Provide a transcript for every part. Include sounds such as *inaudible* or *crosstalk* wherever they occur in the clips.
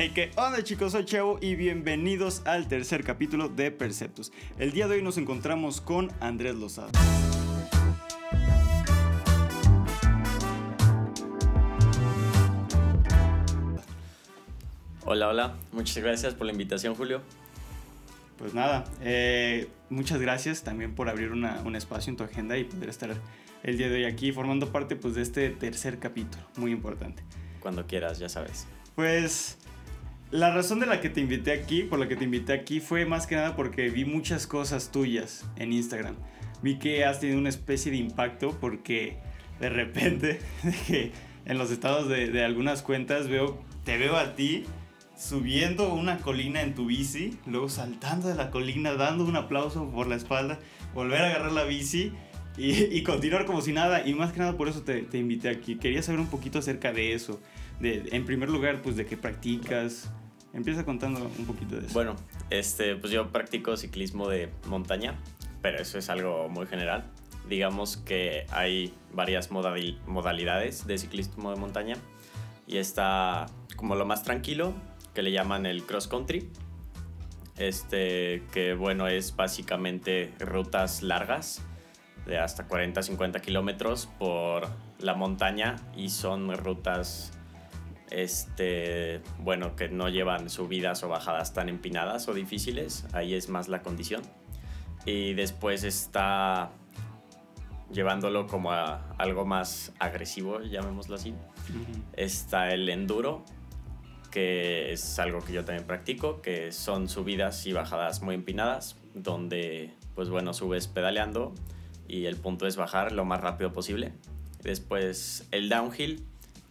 Hey, ¿qué onda chicos? Soy Chavo y bienvenidos al tercer capítulo de Perceptus. El día de hoy nos encontramos con Andrés Lozada. Hola, hola. Muchas gracias por la invitación, Julio. Pues nada, eh, muchas gracias también por abrir una- un espacio en tu agenda y poder estar el día de hoy aquí formando parte pues, de este tercer capítulo, muy importante. Cuando quieras, ya sabes. Pues la razón de la que te invité aquí, por la que te invité aquí, fue más que nada porque vi muchas cosas tuyas en Instagram. Vi que has tenido una especie de impacto porque de repente *laughs* en los estados de, algunas cuentas veo, te veo a ti subiendo una colina en tu bici, luego saltando de la colina, dando un aplauso por la espalda, volver a agarrar la bici y, continuar como si nada. Y más que nada por eso te invité aquí. Quería saber un poquito acerca de eso. De, en primer lugar, pues de qué practicas. Empieza contando un poquito de eso. Bueno, este, pues yo practico ciclismo de montaña, pero eso es algo muy general. Digamos que hay varias modali- modalidades de ciclismo de montaña y está como lo más tranquilo, que le llaman el cross country. Este, que bueno, es básicamente rutas largas de hasta 40-50 kilómetros por la montaña y son rutas este, bueno, que no llevan subidas o bajadas tan empinadas o difíciles, ahí es más la condición. Y después está llevándolo como a algo más agresivo, llamémoslo así. Está el enduro, que es algo que yo también practico, que son subidas y bajadas muy empinadas, donde pues bueno, subes pedaleando y el punto es bajar lo más rápido posible. Después el downhill,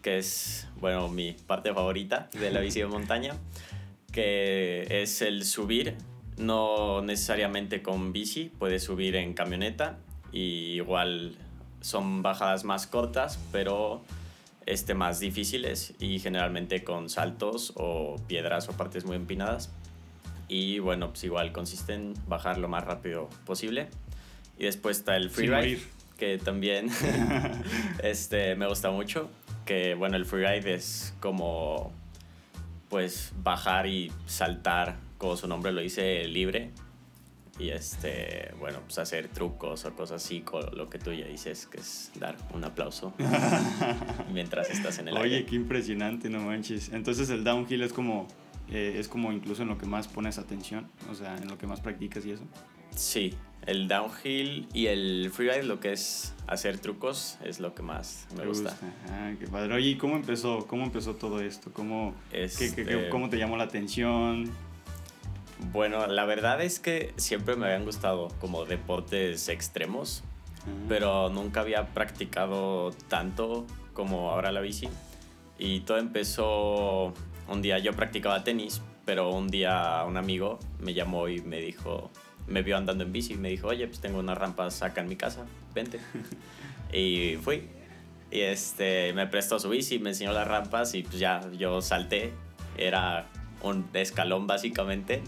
que es bueno, mi parte favorita de la bici de montaña, que es el subir, no necesariamente con bici, puedes subir en camioneta y igual son bajadas más cortas, pero este, más difíciles y generalmente con saltos o piedras o partes muy empinadas. Y bueno, pues igual consiste en bajar lo más rápido posible. Y después está el freeride, que también *laughs* este, me gusta mucho. Que bueno, el freeride es como pues bajar y saltar, como su nombre lo dice, libre. Y este, bueno, pues hacer trucos o cosas así, con lo que tú ya dices, que es dar un aplauso *laughs* mientras estás en el Oye, aire. qué impresionante, no manches. Entonces el downhill es como, eh, es como incluso en lo que más pones atención, o sea, en lo que más practicas y eso. Sí, el downhill y el freeride, lo que es hacer trucos, es lo que más me ¿Te gusta. Ah, qué padre. Oye, ¿y cómo empezó? ¿Cómo empezó todo esto? ¿Cómo, qué- Este- cómo te llamó la atención? Bueno, la verdad es que siempre me habían gustado como deportes extremos, Ah, pero nunca había practicado tanto como ahora la bici. Y todo empezó un día, yo practicaba tenis, pero un día un amigo me llamó y me dijo, me vio andando en bici y me dijo, oye, pues tengo unas rampas acá en mi casa, vente. *laughs* y fui. Y este, me prestó su bici, me enseñó las rampas y pues ya yo salté. Era un escalón básicamente,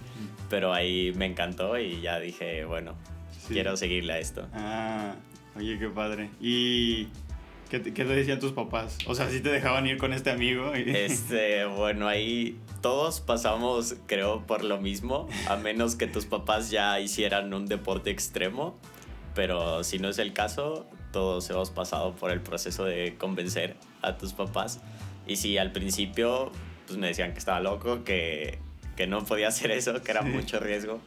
pero ahí me encantó y ya dije, bueno, Sí. quiero seguirle a esto. Ah, oye, qué padre. ¿Y qué te, qué te decían tus papás? O sea, ¿sí te dejaban ir con este amigo? *laughs* Este, bueno, ahí todos pasamos, creo, por lo mismo, a menos que tus papás ya hicieran un deporte extremo, pero si no es el caso, todos hemos pasado por el proceso de convencer a tus papás. Y si al principio pues me decían que estaba loco, que, que no podía hacer eso, que era Sí. mucho riesgo.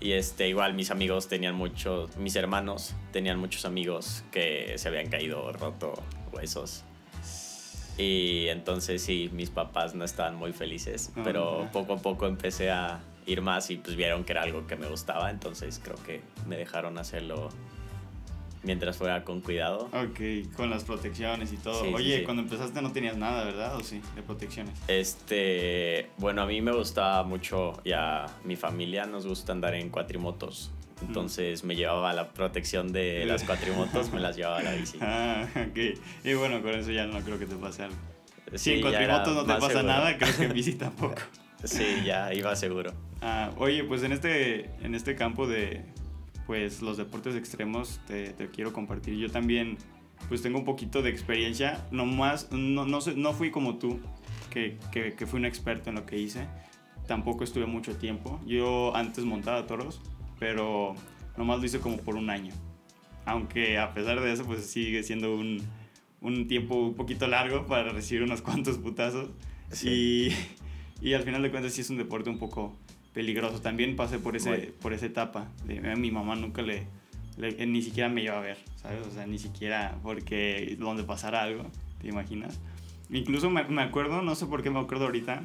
Y este, igual mis amigos tenían muchos, mis hermanos tenían muchos amigos que se habían caído, roto huesos. Y entonces sí, mis papás no estaban muy felices, Ah, pero poco a poco empecé a ir más y pues vieron que era algo que me gustaba, entonces creo que me dejaron hacerlo mientras fuera con cuidado. Ok, con las protecciones y todo. Sí, sí, Oye, sí. cuando empezaste no tenías nada, ¿verdad? ¿O sí? De protecciones. Este, bueno, a mí me gustaba mucho y a mi familia nos gusta andar en cuatrimotos. Entonces me llevaba la protección de *laughs* las cuatrimotos, me las llevaba a la bici. Ah, ok. Y bueno, con eso ya no creo que te pase algo. Si Sí, en cuatrimotos no te pasa seguro. nada, creo que en bici *laughs* tampoco. Sí, ya iba seguro. Ah, oye, pues en este, en este campo de pues los deportes extremos te, te quiero compartir. Yo también pues tengo un poquito de experiencia. No más, no, no, no fui como tú. que, que, que fui un experto en lo que hice. Tampoco estuve mucho tiempo. Yo antes montaba toros, pero nomás lo hice como por un año. Aunque a pesar de eso, pues sigue siendo un, un tiempo un poquito largo para recibir unos cuantos putazos. Y, y, al final de cuentas sí es un deporte un poco peligroso. También pasé por, ese, por esa etapa. De, mi mamá nunca le, ni siquiera me iba a ver, ¿sabes? O sea, ni siquiera porque donde pasara algo, ¿te imaginas? Incluso me, me acuerdo, no sé por qué me acuerdo ahorita,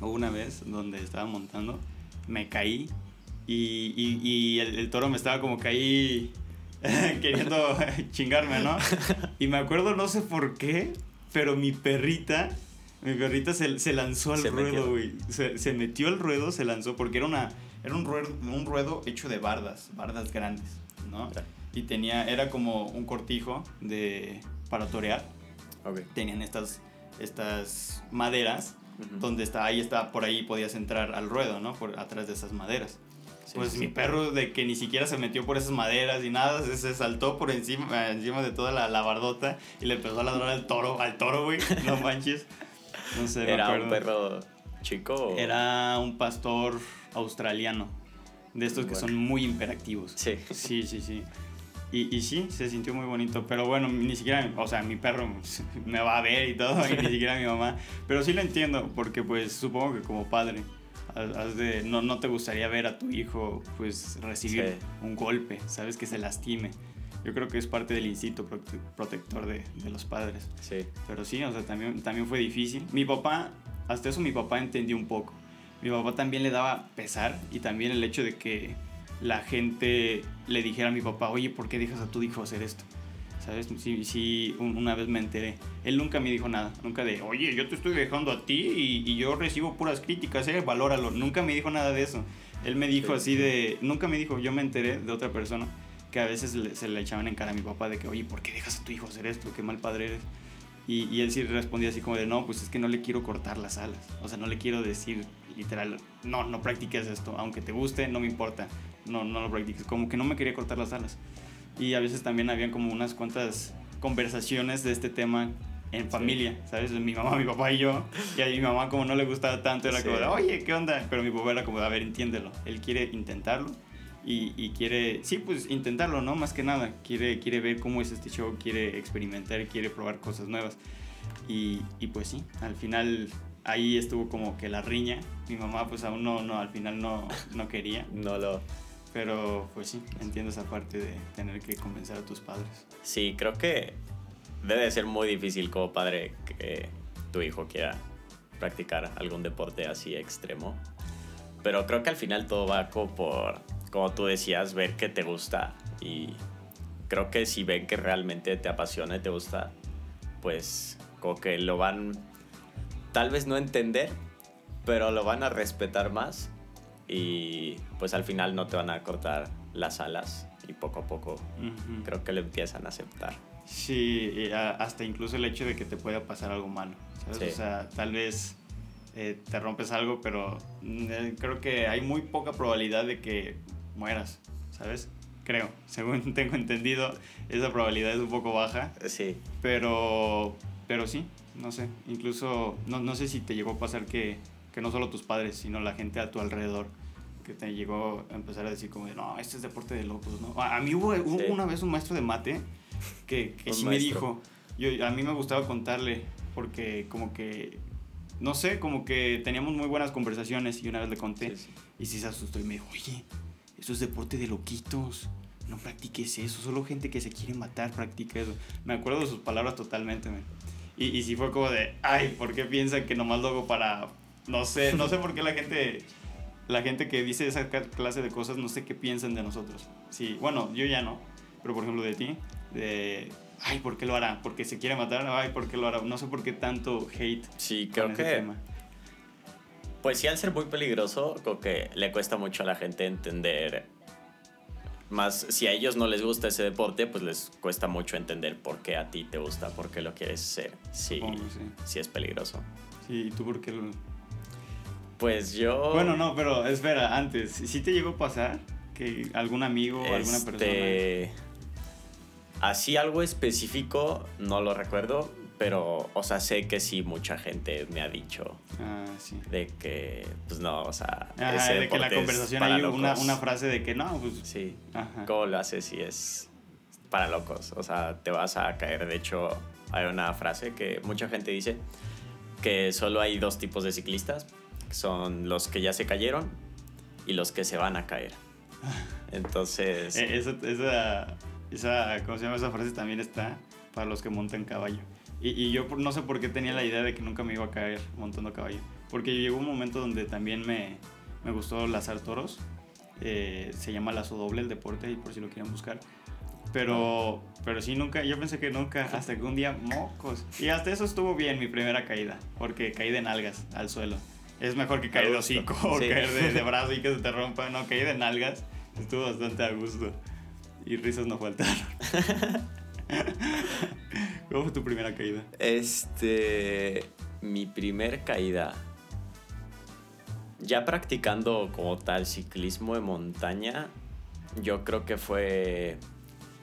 una vez donde estaba montando, me caí y, y, y el, el, toro me estaba como ahí *laughs* queriendo *laughs* chingarme, ¿no? *laughs* Y me acuerdo, no sé por qué, pero mi perrita, mi perrita se, se lanzó al ruedo, güey. Se, se, metió al ruedo, se lanzó, porque era, una, era un, ruedo, un ruedo hecho de bardas, bardas grandes, ¿no? Y tenía, era como un cortijo de, para torear. Okay. Tenían estas, estas maderas, uh -huh. donde está, ahí está, por ahí podías entrar al ruedo, ¿no? Por atrás de esas maderas. Sí, pues sí. mi perro de que ni siquiera se metió por esas maderas y nada, se, se saltó por encima, encima de toda la, la, bardota y le empezó a ladrar al toro, al toro, güey, no *laughs* manches. No sé, ¿Era un perro chico? O... Era un pastor australiano, de estos bueno. que son muy hiperactivos. Sí. Sí, sí, sí. Y, y, sí, se sintió muy bonito, pero bueno, ni siquiera, o sea, mi perro *laughs* me va a ver y todo, y ni *laughs* siquiera mi mamá. Pero sí lo entiendo, porque pues supongo que como padre, has de, no, no te gustaría ver a tu hijo pues recibir sí. un golpe, sabes que se lastime. Yo creo que es parte del instinto prote protector de, de, los padres. Sí. Pero sí, o sea, también, también fue difícil. Mi papá, hasta eso mi papá entendió un poco. Mi papá también le daba pesar y también el hecho de que la gente le dijera a mi papá, oye, ¿por qué dejas a tu hijo hacer esto? ¿Sabes? Sí, sí, una vez me enteré. Él nunca me dijo nada. Nunca de, oye, yo te estoy dejando a ti y, y yo recibo puras críticas, ¿eh? Valóralo. Nunca me dijo nada de eso. Él me dijo así de, nunca me dijo, yo me enteré de otra persona que a veces le, se le echaban en cara a mi papá de que, oye, ¿por qué dejas a tu hijo hacer esto? Qué mal padre eres. Y, y, él sí respondía así como de, no, pues es que no le quiero cortar las alas. O sea, no le quiero decir literal, no, no practiques esto. Aunque te guste, no me importa. No, no lo practiques. Como que no me quería cortar las alas y a veces también habían como unas cuantas conversaciones de este tema en familia, sí. ¿sabes? Mi mamá, mi papá y yo. Y a mi mamá como no le gustaba tanto, era sí. como, de, oye, ¿qué onda? Pero mi papá era como, a ver, entiéndelo. Él quiere intentarlo y, y, quiere, sí, pues intentarlo, ¿no? Más que nada. Quiere, quiere ver cómo es este show, quiere experimentar, quiere probar cosas nuevas. Y, y pues sí, al final ahí estuvo como que la riña. Mi mamá pues aún no, no al final no, no quería. *laughs* no lo pero pues sí, entiendo esa parte de tener que convencer a tus padres. Sí, creo que debe ser muy difícil como padre que tu hijo quiera practicar algún deporte así extremo. Pero creo que al final todo va como por, como tú decías, ver que te gusta. Y creo que si ven que realmente te apasiona y te gusta, pues como que lo van, tal vez no entender, pero lo van a respetar más y pues al final no te van a cortar las alas y poco a poco uh -huh. creo que lo empiezan a aceptar. Sí, hasta incluso el hecho de que te pueda pasar algo malo, ¿sabes? Sí. O sea, tal vez eh, te rompes algo, pero eh, creo que hay muy poca probabilidad de que mueras, ¿sabes? Creo, *laughs* según tengo entendido, esa probabilidad es un poco baja. Sí. Pero, pero sí, no sé, incluso, no, no sé si te llegó a pasar que que no solo tus padres, sino la gente a tu alrededor que te llegó a empezar a decir como de, no, este es deporte de locos, ¿no? A, mí hubo, hubo sí. una vez un maestro de mate que, que sí maestro. me dijo, yo, a mí me gustaba contarle porque como que, no sé, como que teníamos muy buenas conversaciones y una vez le conté sí. y sí se asustó y me dijo, oye, eso es deporte de loquitos. No practiques eso, solo gente que se quiere matar practica eso. Me acuerdo de sus palabras totalmente, man. Y, y sí fue como de, ay, ¿por qué piensan que nomás lo hago para, no sé, no sé por qué la gente, la gente que dice esa clase de cosas, no sé qué piensan de nosotros. Sí, bueno, yo ya no, pero por ejemplo de ti, de, ay, ¿por qué lo hará? ¿Porque se quiere matar? Ay, ¿por qué lo hará? No sé por qué tanto hate. Sí, creo que... Pues sí, al ser muy peligroso, creo que le cuesta mucho a la gente entender. Más si a ellos no les gusta ese deporte, pues les cuesta mucho entender por qué a ti te gusta, por qué lo quieres ser. Sí, sí. sí es peligroso. Sí, ¿y tú por qué lo, pues yo. Bueno, no, pero espera, antes, ¿sí te llegó a pasar que algún amigo o este... alguna persona. Así algo específico, no lo recuerdo, Pero, o sea, sé que sí, mucha gente me ha dicho Ah, sí. de que, pues no, o sea, Ajá, ese de que la conversación hay una, una frase de que no, pues. Sí, Ajá. ¿cómo lo haces si es para locos? O sea, te vas a caer. De hecho, hay una frase que mucha gente dice que solo hay dos tipos de ciclistas, que son los que ya se cayeron y los que se van a caer. *laughs* Entonces, Eh, esa, esa, esa, ¿cómo se llama? Esa frase también está para los que montan caballo. Y, y yo no sé por qué tenía la idea de que nunca me iba a caer montando caballo. Porque llegó un momento donde también me, me gustó lazar toros. Eh, se llama lazo doble el deporte, y por si lo quieren buscar. Pero, pero sí, nunca, yo pensé que nunca, hasta que un día, mocos. Y hasta eso estuvo bien mi primera caída, porque caí de nalgas al suelo. Es mejor que caer de hocico *laughs* o Sí. caer de, de *laughs* brazo y que se te rompa. No, caí de nalgas. Estuvo bastante a gusto. Y risas no faltaron. *laughs* *laughs* ¿Cómo fue tu primera caída? Este, mi primer caída. Ya practicando como tal ciclismo de montaña, yo creo que fue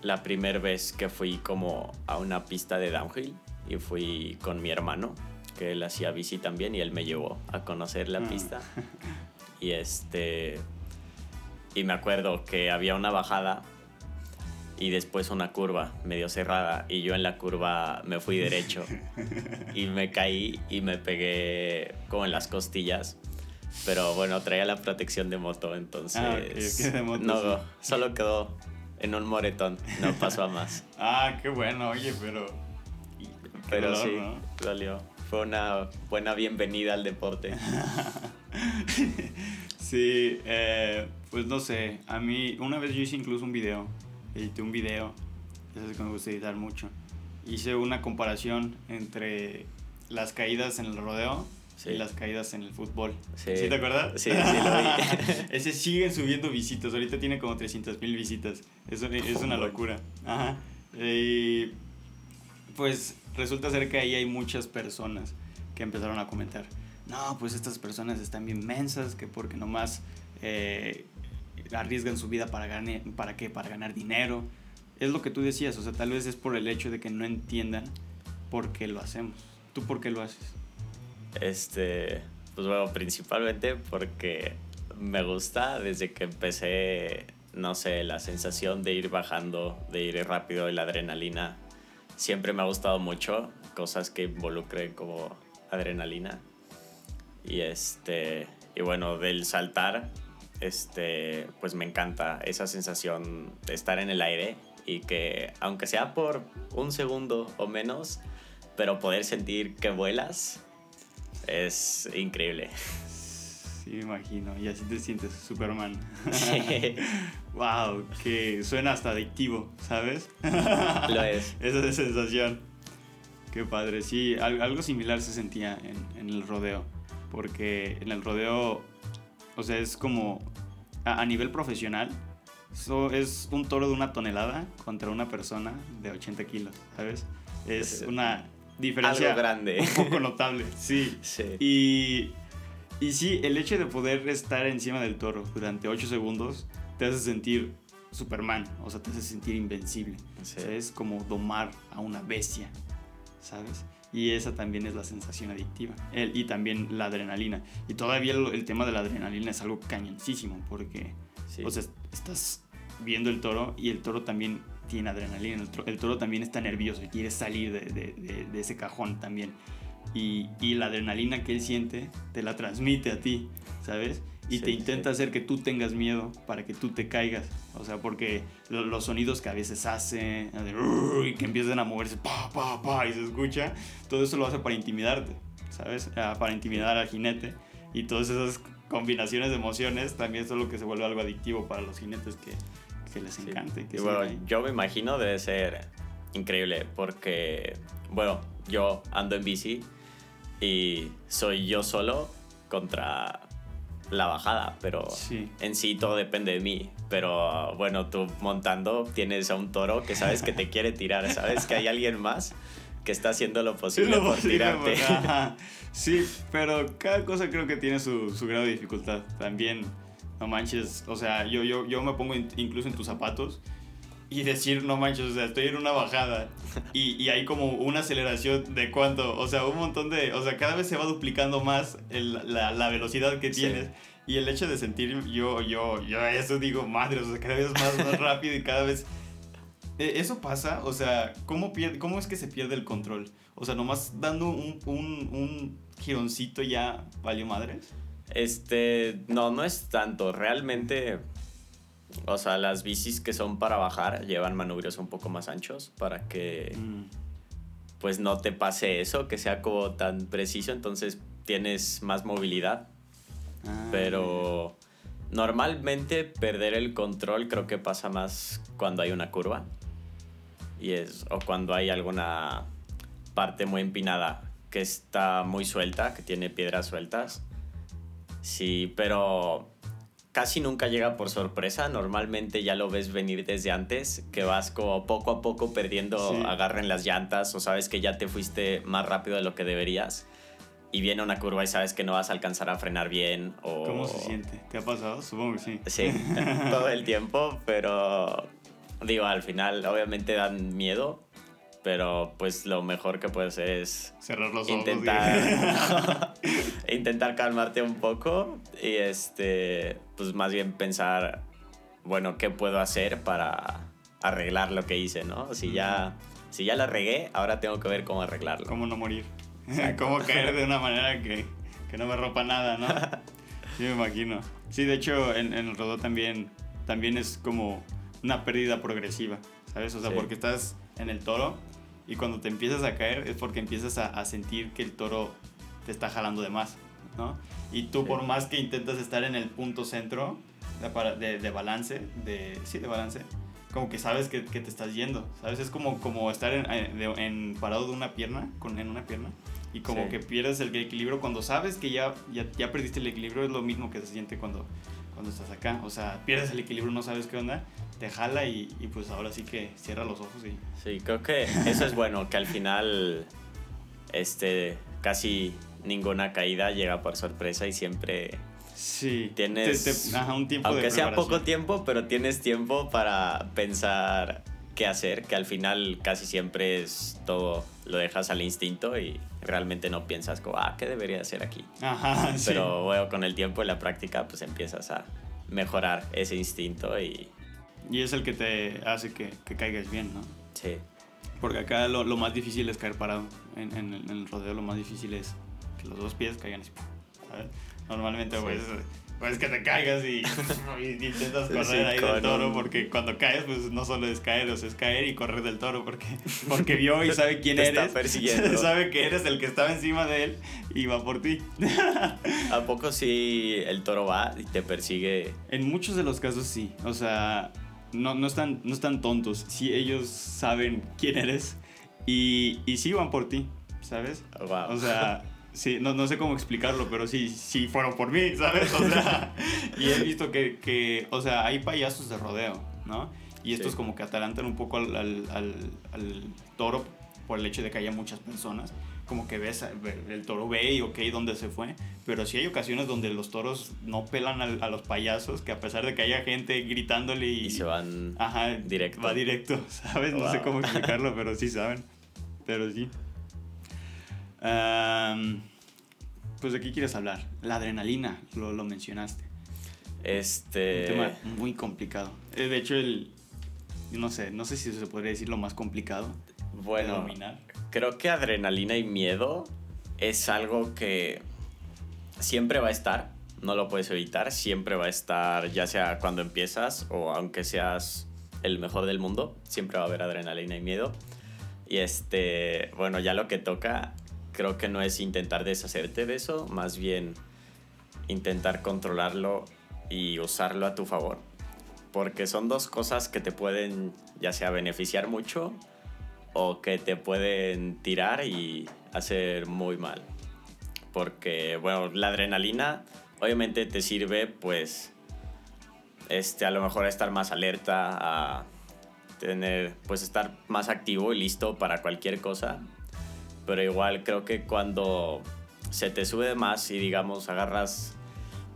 la primera vez que fui como a una pista de downhill y fui con mi hermano, que él hacía bici también y él me llevó a conocer la Ah. pista. *laughs* Y este, y me acuerdo que había una bajada y después una curva medio cerrada y yo en la curva me fui derecho *laughs* y me caí y me pegué como en las costillas. Pero bueno, traía la protección de moto, entonces Ah, ok, ok, de moto, no, sí. solo quedó en un moretón, no pasó a más. *laughs* Ah, qué bueno, oye, pero. qué Pero dolor, sí, ¿no? dolió. Fue una buena bienvenida al deporte. *laughs* Sí, eh, pues no sé. A mí, una vez yo hice incluso un video. Edité un video. Ya sabes que me gusta editar mucho. Hice una comparación entre las caídas en el rodeo Sí. y las caídas en el fútbol. Sí. te acuerdas? Sí, sí lo vi. *laughs* Ese siguen subiendo visitas. Ahorita tiene como 300 mil visitas. Es, es una locura. Ajá. Y pues resulta ser que ahí hay muchas personas que empezaron a comentar. No, pues estas personas están bien mensas, que porque nomás eh, arriesgan su vida para, ganar, ¿para qué? Para ganar dinero. Es lo que tú decías, o sea, tal vez es por el hecho de que no entiendan por qué lo hacemos. ¿Tú por qué lo haces? Este, pues bueno, principalmente porque me gusta desde que empecé, no sé, la sensación de ir bajando, de ir rápido y la adrenalina. Siempre me ha gustado mucho cosas que involucren como adrenalina. Y este, y bueno, del saltar, este, pues me encanta esa sensación de estar en el aire y que aunque sea por un segundo o menos, pero poder sentir que vuelas es increíble. Sí, me imagino. Y así te sientes, Superman. *laughs* Sí. wow, que suena hasta adictivo, ¿sabes? Lo es. *laughs* Esa es sensación. Qué padre. Sí, al- algo similar se sentía en, en el rodeo. Porque en el rodeo, o sea, es como a, a nivel profesional. So, es un toro de una tonelada contra una persona de 80 kilos, ¿sabes? Es *laughs* una diferencia Algo grande. un poco notable, *laughs* sí. Sí. Y, y sí, el hecho de poder estar encima del toro durante 8 segundos te hace sentir Superman, o sea, te hace sentir invencible. Sí. O sea, es como domar a una bestia, ¿sabes? Y esa también es la sensación adictiva. El, y también la adrenalina. Y todavía el, el tema de la adrenalina es algo cañoncísimo, porque, Sí. o sea, estás viendo el toro y el toro también tiene adrenalina. El, toro- el toro también está nervioso y quiere salir de, de- de- de ese cajón también. Y, y la adrenalina que él siente te la transmite a ti, ¿sabes? Y Sí, te intenta sí. hacer que tú tengas miedo para que tú te caigas. O sea, porque lo- los sonidos que a veces hace, y que empiezan a moverse, pa, pa, pa, y se escucha, todo eso lo hace para intimidarte, ¿sabes? Ah, Para intimidar al jinete. Y todas esas combinaciones de emociones también son lo que se vuelve algo adictivo para los jinetes que, que les Sí. encanta. y que bueno, ahí. yo me imagino debe ser increíble porque, bueno, yo ando en bici y soy yo solo contra la bajada, pero Sí. en sí todo depende de mí. Pero bueno, tú montando tienes a un toro que sabes que te quiere tirar, sabes que hay alguien más que está haciendo lo Sí, posible lo por posible, tirarte. porque- *laughs* ajá. Sí, pero cada cosa creo que tiene su, su grado de dificultad. También, no manches, o sea, yo, yo, yo me pongo in- incluso en tus zapatos y decir, no manches, o sea, estoy en una bajada y, y hay como una aceleración de cuánto, o sea, un montón de, o sea, cada vez se va duplicando más el, la, la, velocidad que tienes. Y el hecho de sentir, yo, yo, yo eso digo, madre, o sea, cada vez más, más rápido y cada vez... E, ¿Eso pasa? O sea, ¿cómo, pierde, ¿cómo es que se pierde el control? O sea, nomás dando un, un, un gironcito ya valió madres. Este, no, no es tanto. Realmente o sea, las bicis que son para bajar llevan manubrios un poco más anchos para que mm. pues no te pase eso, que sea como tan preciso, entonces tienes más movilidad. Ah, Pero normalmente perder el control creo que pasa más cuando hay una curva. Y es o cuando hay alguna parte muy empinada que está muy suelta, que tiene piedras sueltas. Sí, pero casi nunca llega por sorpresa. Normalmente ya lo ves venir desde antes, que vas como poco a poco perdiendo agarren las llantas o sabes que ya te fuiste más rápido de lo que deberías. Y viene una curva y sabes que no vas a alcanzar a frenar bien. O... ¿Cómo se siente? ¿Te ha pasado? Supongo que sí. Sí, *laughs* todo el tiempo, pero digo, al final obviamente dan miedo, pero pues lo mejor que puedes hacer es cerrar los intentar *laughs* intentar calmarte un poco y este pues más bien pensar bueno qué puedo hacer para arreglar lo que hice no si ya si ya la regué ahora tengo que ver cómo arreglarlo cómo no morir *laughs* cómo caer de una manera que, que no me rompa nada no *laughs* sí me imagino. Sí de hecho en, en el rodó también también es como una pérdida progresiva sabes o sea porque estás en el toro y cuando te empiezas a caer es porque empiezas a, sentir que el toro te está jalando de más, ¿no? Y tú por más que intentas estar en el punto centro de, de, balance, de, sí, de balance, como que sabes que, que, te estás yendo, ¿sabes? Es como, como estar en, en, parado de una pierna, con, en una pierna, y como que pierdes el equilibrio. Cuando sabes que ya, ya, ya, perdiste el equilibrio, es lo mismo que se siente cuando, cuando estás acá. O sea, pierdes el equilibrio, no sabes qué onda, te jala y, y, pues ahora sí que cierra los ojos y... Sí, creo que eso es bueno, que al final este, casi ninguna caída llega por sorpresa y siempre... Sí, tienes un tiempo aunque sea poco tiempo, pero tienes tiempo para pensar qué hacer, que al final casi siempre es todo, lo dejas al instinto y realmente no piensas como, ah, ¿qué debería hacer aquí? Ajá, *laughs* Pero bueno, con el tiempo y la práctica pues empiezas a mejorar ese instinto y y es el que te hace que, que caigas bien, ¿no? Sí. Porque acá lo, lo más difícil es caer parado. En, en, el rodeo lo más difícil es que los dos pies caigan así. ¿sabes? Normalmente, pues, pues que te caigas y, *laughs* intentas correr ahí del toro, porque cuando caes, pues no solo es caer, o sea, es caer y correr del toro, porque, *laughs* porque vio y sabe quién te eres. Está persiguiendo. *laughs* sabe que eres el que estaba encima de él y va por ti. ¿A poco sí el toro va y te persigue? En muchos de los casos sí. O sea, no, no, están, no están tontos. Sí, ellos saben quién eres y, y sí van por ti, ¿sabes? Wow. O sea, sí, no, no sé cómo explicarlo, pero sí, sí fueron por mí, ¿sabes? O sea, y he visto que, que, o sea, hay payasos de rodeo, ¿no? Y estos como que atalantan un poco al, al, al, al toro por el hecho de que haya muchas personas como que ves, el toro ve y ok, ¿dónde se fue? Pero sí hay ocasiones donde los toros no pelan a, los payasos, que a pesar de que haya gente gritándole y... y se van ajá, directo. Va directo, *laughs* ¿sabes? No sé cómo explicarlo, pero sí saben. Pero sí. Pues de qué quieres hablar? La adrenalina, lo, lo mencionaste. Este... Un tema muy complicado. Eh, de hecho, el... No sé, no sé si se podría decir lo más complicado. Bueno, de dominar creo que adrenalina y miedo es algo que siempre va a estar, no lo puedes evitar, siempre va a estar, ya sea cuando empiezas o aunque seas el mejor del mundo, siempre va a haber adrenalina y miedo. Y este, bueno, ya lo que toca, creo que no es intentar deshacerte de eso, más bien intentar controlarlo y usarlo a tu favor. Porque son dos cosas que te pueden ya sea beneficiar mucho o que te pueden tirar y hacer muy mal. Porque, bueno, la adrenalina obviamente te sirve, pues, este, a lo mejor a estar más alerta, a tener, pues, estar más activo y listo para cualquier cosa. Pero igual creo que cuando se te sube más y, digamos, agarras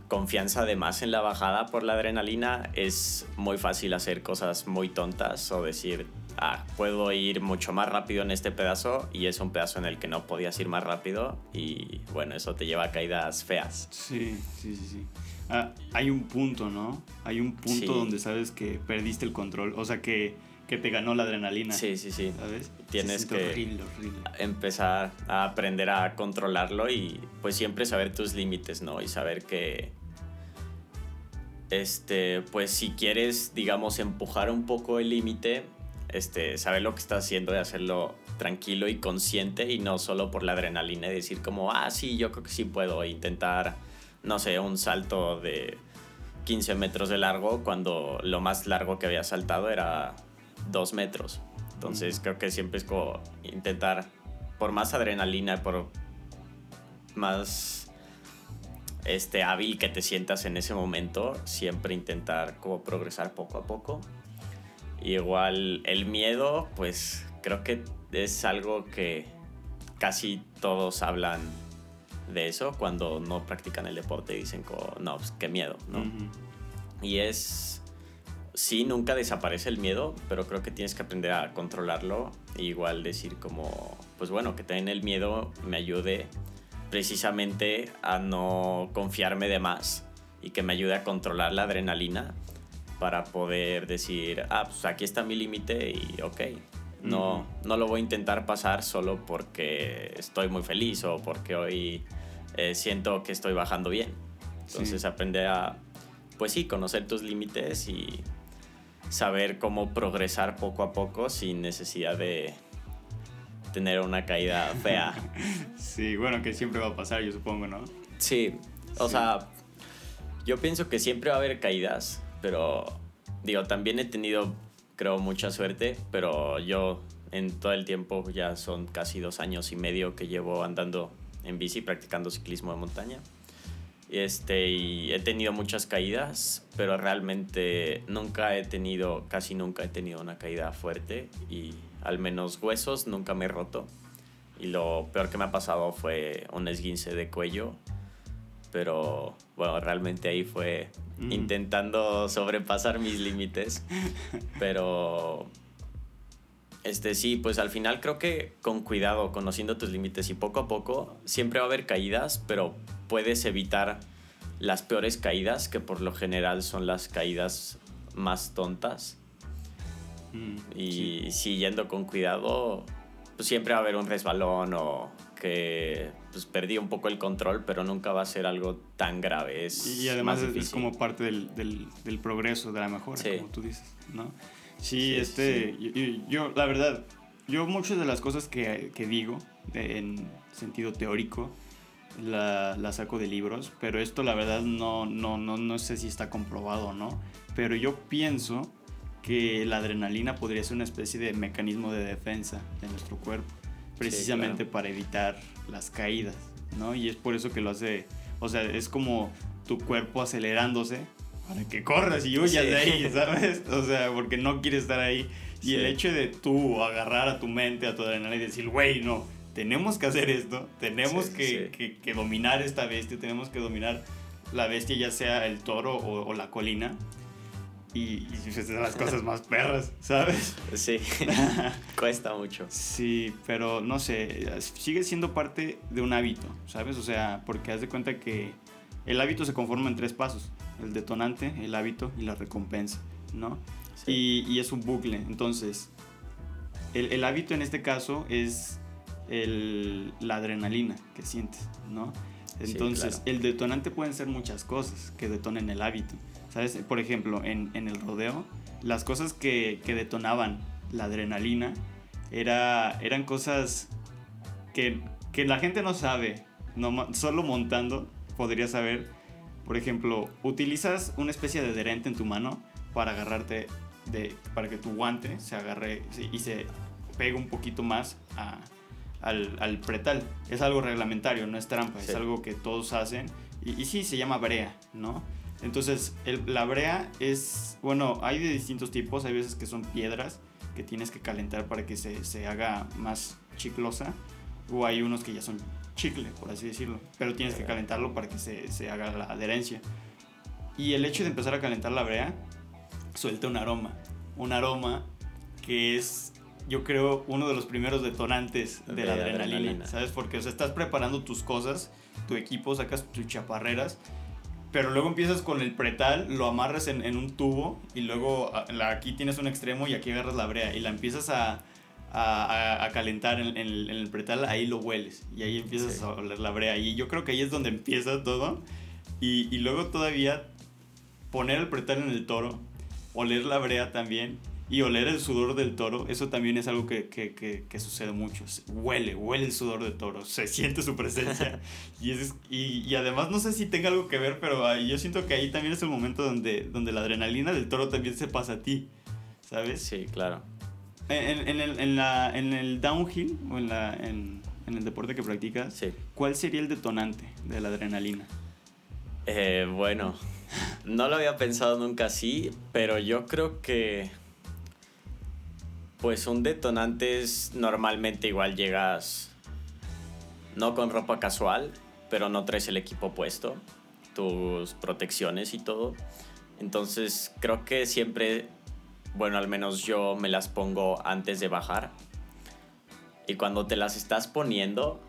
confianza de más en la bajada por la adrenalina, es muy fácil hacer cosas muy tontas o decir, ah, puedo ir mucho más rápido en este pedazo y es un pedazo en el que no podías ir más rápido y bueno, eso te lleva a caídas feas. Sí, sí, sí, sí. Ah, hay un punto, ¿no? Hay un punto donde sabes que perdiste el control, o sea que, que te ganó la adrenalina. Sí, sí, sí. ¿Sabes? Tienes que empezar a aprender a controlarlo y pues siempre saber tus límites, ¿no? Y saber que este, pues si quieres, digamos, empujar un poco el límite, este, saber lo que estás haciendo y hacerlo tranquilo y consciente y no solo por la adrenalina y decir como, ah, sí, yo creo que sí puedo intentar, no sé, un salto de 15 metros de largo cuando lo más largo que había saltado era 2 metros. Entonces creo que siempre es como intentar, por más adrenalina, por más este, hábil que te sientas en ese momento, siempre intentar como progresar poco a poco. Igual el miedo, pues creo que es algo que casi todos hablan de eso cuando no practican el deporte y dicen como, no, pues qué miedo, ¿no? Y es, sí, nunca desaparece el miedo, pero creo que tienes que aprender a controlarlo. igual decir como, pues bueno, que también el miedo me ayude precisamente a no confiarme de más y que me ayude a controlar la adrenalina para poder decir, ah, pues aquí está mi límite y ok, no, no lo voy a intentar pasar solo porque estoy muy feliz o porque hoy eh, siento que estoy bajando bien. Entonces aprender a, pues sí, conocer tus límites y saber cómo progresar poco a poco sin necesidad de tener una caída fea. *laughs* sí, bueno, que siempre va a pasar, yo supongo, ¿no? Sí, o sea, yo pienso que siempre va a haber caídas, pero digo, también he tenido, creo, mucha suerte, pero yo en todo el tiempo, ya son casi dos años y medio que llevo andando en bici, practicando ciclismo de montaña. Este, y he tenido muchas caídas, pero realmente nunca he tenido, casi nunca he tenido una caída fuerte y al menos huesos nunca me he roto. Y lo peor que me ha pasado fue un esguince de cuello pero bueno, realmente ahí fue mm. intentando sobrepasar mis límites, *laughs* pero este sí, pues al final creo que con cuidado, conociendo tus límites y poco a poco, siempre va a haber caídas, pero puedes evitar las peores caídas, que por lo general son las caídas más tontas. Mm, y sí. yendo con cuidado, pues siempre va a haber un resbalón o que pues perdí un poco el control, pero nunca va a ser algo tan grave. Es y además es, como parte del, del, progreso, de la mejora, como tú dices, ¿no? Sí, este, Yo, la verdad, yo muchas de las cosas que, que digo en sentido teórico la, la, saco de libros, pero esto la verdad no, no, no, no sé si está comprobado o no, pero yo pienso que la adrenalina podría ser una especie de mecanismo de defensa de nuestro cuerpo precisamente para evitar las caídas, ¿no? Y es por eso que lo hace, o sea, es como tu cuerpo acelerándose para que corras y huyas de ahí, *laughs* ¿sabes? O sea, porque no quieres estar ahí. Y el hecho de tú agarrar a tu mente, a tu adrenalina y decir, güey, no, tenemos que hacer esto, tenemos que, que, que, dominar esta bestia, tenemos que dominar la bestia, ya sea el toro o, o la colina y, y es de las cosas más perras, ¿sabes? Sí, *laughs* cuesta mucho. Sí, pero no sé, sigue siendo parte de un hábito, ¿sabes? O sea, porque haz de cuenta que el hábito se conforma en tres pasos, el detonante, el hábito y la recompensa, ¿no? Y, y, es un bucle, entonces, el, el hábito en este caso es el, la adrenalina que sientes, ¿no? Entonces, el detonante pueden ser muchas cosas que detonen el hábito. ¿Sabes? Por ejemplo, en, en el rodeo, las cosas que, que, detonaban la adrenalina era, eran cosas que, que la gente no sabe. No, solo montando podría saber. Por ejemplo, utilizas una especie de adherente en tu mano para agarrarte, de, para que tu guante se agarre y se pegue un poquito más a, al, al, pretal. Es algo reglamentario, no es trampa, es algo que todos hacen. Y, y, sí, se llama brea, ¿no? Entonces, la brea es, bueno, hay de distintos tipos, hay veces que son piedras que tienes que calentar para que se, se haga más chiclosa, o hay unos que ya son chicle, por así decirlo. Pero tienes que calentarlo para que se, se haga la adherencia. Y el hecho de empezar a calentar la brea suelta un aroma. Un aroma que es, yo creo, uno de los primeros detonantes de, De la adrenalina, adrenalina. ¿Sabes? Porque o sea, estás preparando tus cosas, tu equipo, sacas tus chaparreras. Pero luego empiezas con el pretal, lo amarras en, en un tubo y luego la- aquí tienes un extremo y aquí agarras la brea y la empiezas a, a, a- a calentar en, en el, en el pretal, ahí lo hueles y ahí empiezas Sí. a oler la brea. Y yo creo que ahí es donde empieza todo. Y, y luego todavía poner el pretal en el toro, oler la brea también y oler el sudor del toro, eso también es algo que, que- que- que sucede mucho. Huele, huele el sudor del toro, se *laughs* siente su presencia. y, es- y, y además no sé si tenga algo que ver, pero yo siento que ahí también es el momento donde, donde la adrenalina del toro también se pasa a ti, ¿sabes? Sí, claro. En, en el, en la, en el downhill o en, la, en, en el deporte que practicas, Sí. ¿cuál sería el detonante de la adrenalina? Eh, bueno, *laughs* no lo había pensado nunca así, pero yo creo que. Pues un detonante es normalmente igual llegas. No con ropa casual, pero no traes el equipo puesto, tus protecciones y todo. Entonces creo que siempre, bueno, al menos yo me las pongo antes de bajar. Y cuando te las estás poniendo,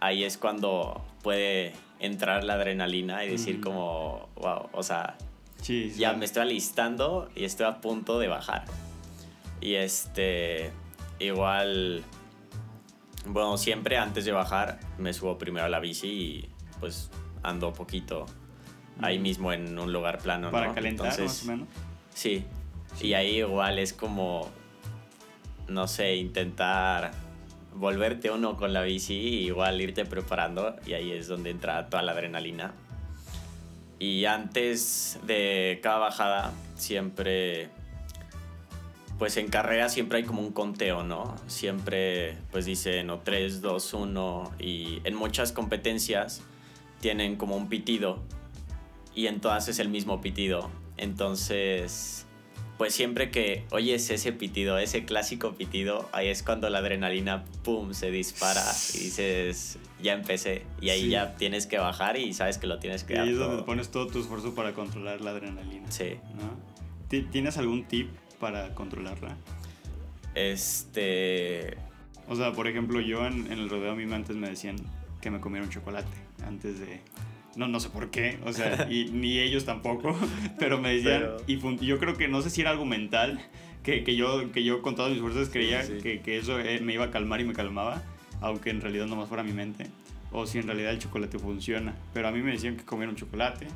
ahí es cuando puede entrar la adrenalina y decir Mm. como, wow, o sea, ya me estoy alistando y estoy a punto de bajar. Y este, igual, bueno, siempre antes de bajar me subo primero a la bici y pues ando poquito ahí Mm. mismo en un lugar plano. Para ¿no? calentar Entonces, más o menos. Sí. Y ahí igual es como, no sé, intentar volverte uno con la bici, igual irte preparando y ahí es donde entra toda la adrenalina. Y antes de cada bajada, siempre, pues en carrera siempre hay como un conteo, ¿no? Siempre pues dicen o 3, 2, 1 y en muchas competencias tienen como un pitido y en todas es el mismo pitido. Entonces, pues siempre que oyes ese pitido, ese clásico pitido, ahí es cuando la adrenalina, ¡pum!, se dispara y dices, ya empecé. Y ahí Sí. ya tienes que bajar y sabes que lo tienes que Y dar ahí es donde todo. pones todo tu esfuerzo para controlar la adrenalina. Sí. ¿Tienes algún tip para controlarla? Este... O sea, por ejemplo, yo en, en el rodeo a mí antes me decían que me comiera un chocolate antes de... No, no sé por qué, o sea, *laughs* y ni ellos tampoco, *laughs* pero me decían, Pero- y fun- yo creo que no sé si era algo mental, que, que, yo, que yo con todas mis fuerzas creía sí. Que, que eso eh, me iba a calmar y me calmaba, aunque en realidad nomás fuera mi mente, o si en realidad el chocolate funciona, pero a mí me decían que comiera un chocolate,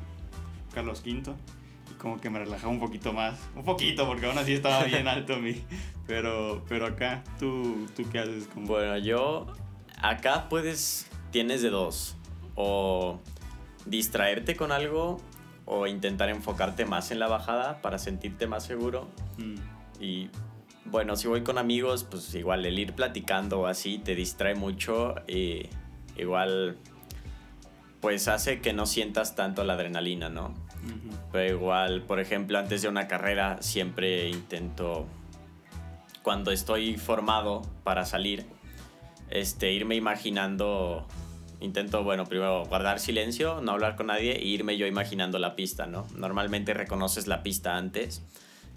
Carlos V, como que me relajaba un poquito más, un poquito, porque aún así estaba bien alto mi, pero, pero acá, ¿tú, tú qué haces? Como, Bueno, yo... Acá puedes... Tienes de dos. O distraerte con algo o intentar enfocarte más en la bajada para sentirte más seguro. Mm, Y bueno, si voy con amigos, pues igual el ir platicando o así te distrae mucho y igual pues hace que no sientas tanto la adrenalina, ¿no? Pero igual, por ejemplo, antes de una carrera siempre intento, cuando estoy formado para salir, este, irme imaginando, intento, bueno, primero guardar silencio, no hablar con nadie e irme yo imaginando la pista, ¿no? Normalmente reconoces la pista antes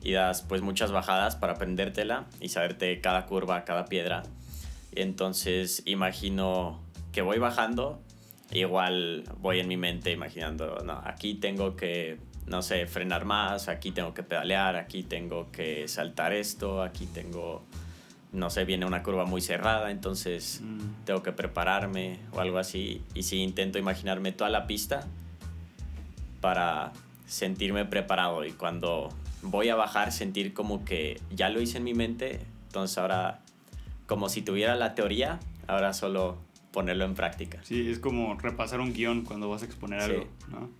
y das pues muchas bajadas para aprendértela y saberte cada curva, cada piedra. Entonces imagino que voy bajando, igual voy en mi mente imaginando, no, aquí tengo que, no sé, frenar más, aquí tengo que pedalear, aquí tengo que saltar esto, aquí tengo, no sé, viene una curva muy cerrada, entonces Mm. tengo que prepararme o algo así. Y sí intento imaginarme toda la pista para sentirme preparado y cuando voy a bajar sentir como que ya lo hice en mi mente, entonces ahora como si tuviera la teoría, ahora solo ponerlo en práctica. Sí, es como repasar un guion cuando vas a exponer Sí. algo, ¿no?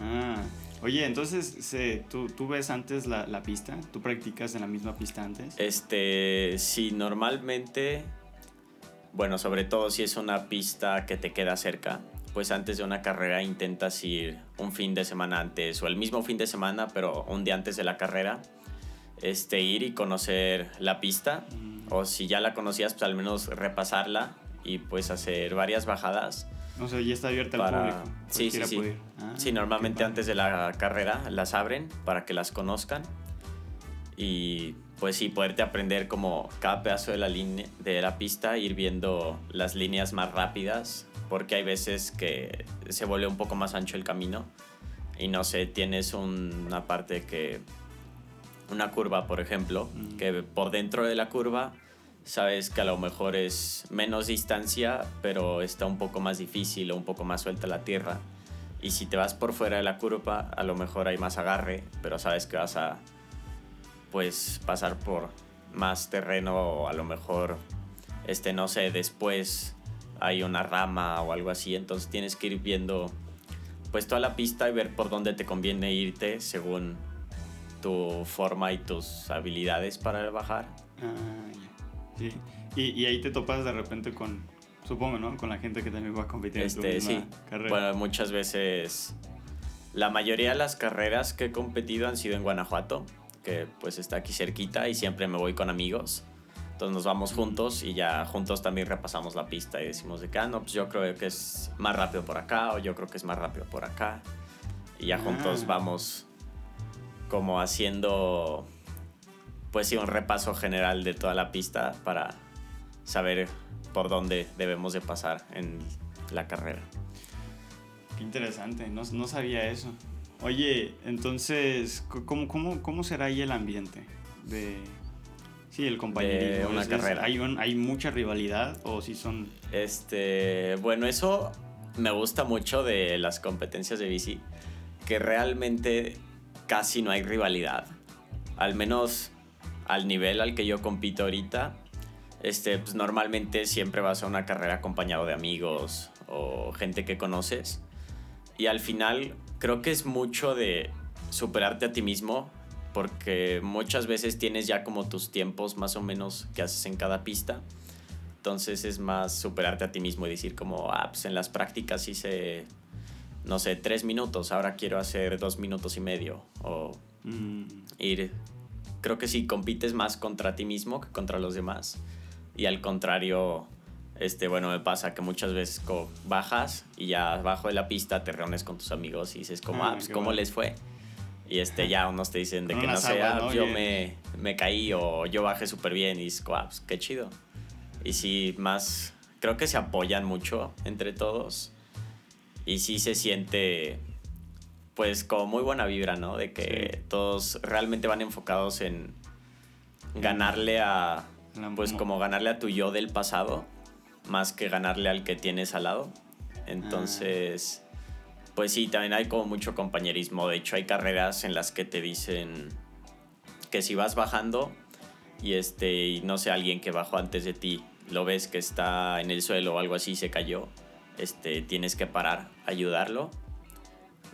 Ah, oye, entonces, ¿tú, ¿tú ves antes la, la pista? ¿Tú practicas en la misma pista antes? Este, si normalmente, bueno, sobre todo si es una pista que te queda cerca, pues antes de una carrera intentas ir un fin de semana antes o el mismo fin de semana, pero un día antes de la carrera, este, ir y conocer la pista. Mm, O si ya la conocías, pues al menos repasarla y puedes hacer varias bajadas. O sea, ya está abierta al público. Sí, sí, sí. Ah, sí, normalmente antes de la carrera las abren para que las conozcan y pues sí, poderte aprender como cada pedazo de la, línea, de la pista, ir viendo las líneas más rápidas, porque hay veces que se vuelve un poco más ancho el camino y no sé, tienes una parte que, una curva, por ejemplo, que por dentro de la curva sabes que a lo mejor es menos distancia, pero está un poco más difícil o un poco más suelta la tierra. Y si te vas por fuera de la curva, a lo mejor hay más agarre, pero sabes que vas a pues pasar por más terreno o a lo mejor este no sé, después hay una rama o algo así, entonces tienes que ir viendo pues toda la pista y ver por dónde te conviene irte según tu forma y tus habilidades para bajar. Ah, Sí. Y, y, ahí te topas de repente con, supongo, ¿no? Con la gente que también va a competir este, en tu sí. carrera. Bueno, muchas veces, la mayoría de las carreras que he competido han sido en Guanajuato, que pues está aquí cerquita y siempre me voy con amigos. Entonces nos vamos juntos y ya juntos también repasamos la pista y decimos de que, ah, no, pues yo creo que es más rápido por acá o yo creo que es más rápido por acá. Y ya juntos ah. vamos como haciendo pues sí, un repaso general de toda la pista para saber por dónde debemos de pasar en la carrera. Qué interesante, no, no sabía eso. Oye, entonces, ¿cómo, cómo, cómo será ahí el ambiente de... Sí, el compañerismo. De una carrera. ¿hay, ¿Hay mucha rivalidad o si son...? Este, bueno, eso me gusta mucho de las competencias de bici, que realmente casi no hay rivalidad. Al menos al nivel al que yo compito ahorita, este, pues normalmente siempre vas a una carrera acompañado de amigos o gente que conoces. Y al final creo que es mucho de superarte a ti mismo, porque muchas veces tienes ya como tus tiempos más o menos que haces en cada pista. Entonces es más superarte a ti mismo y decir como, ah, pues en las prácticas hice, no sé, tres minutos, ahora quiero hacer dos minutos y medio. O mm. ir creo que sí compites más contra ti mismo que contra los demás. Y al contrario, este, bueno, me pasa que muchas veces bajas y ya abajo de la pista te reúnes con tus amigos y dices como, ah, ah pues, ¿cómo les fue? Y este, ya unos te dicen de que no sea, ah, yo me, me, caí o yo bajé súper bien y dices, ah, pues, qué chido. Y sí, más, creo que se apoyan mucho entre todos y sí se siente pues como muy buena vibra, ¿no? De que todos realmente van enfocados en ganarle a, pues como ganarle a tu yo del pasado, más que ganarle al que tienes al lado. Entonces, pues sí, también hay como mucho compañerismo. De hecho, hay carreras en las que te dicen que si vas bajando y este, y no sé, alguien que bajó antes de ti, lo ves que está en el suelo o algo así, se cayó, este, tienes que parar, ayudarlo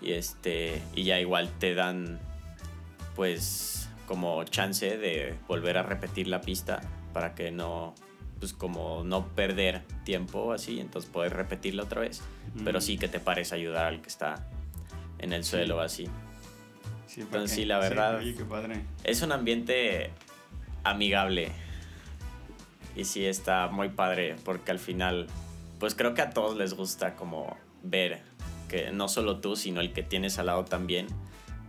y este y ya igual te dan pues como chance de volver a repetir la pista para que no pues como no perder tiempo así entonces poder repetirla otra vez pero sí que te pares a ayudar al que está en el suelo así. Entonces sí la verdad es un ambiente amigable. Y sí está muy padre porque al final pues creo que a todos les gusta como ver que no solo tú, sino el que tienes al lado también,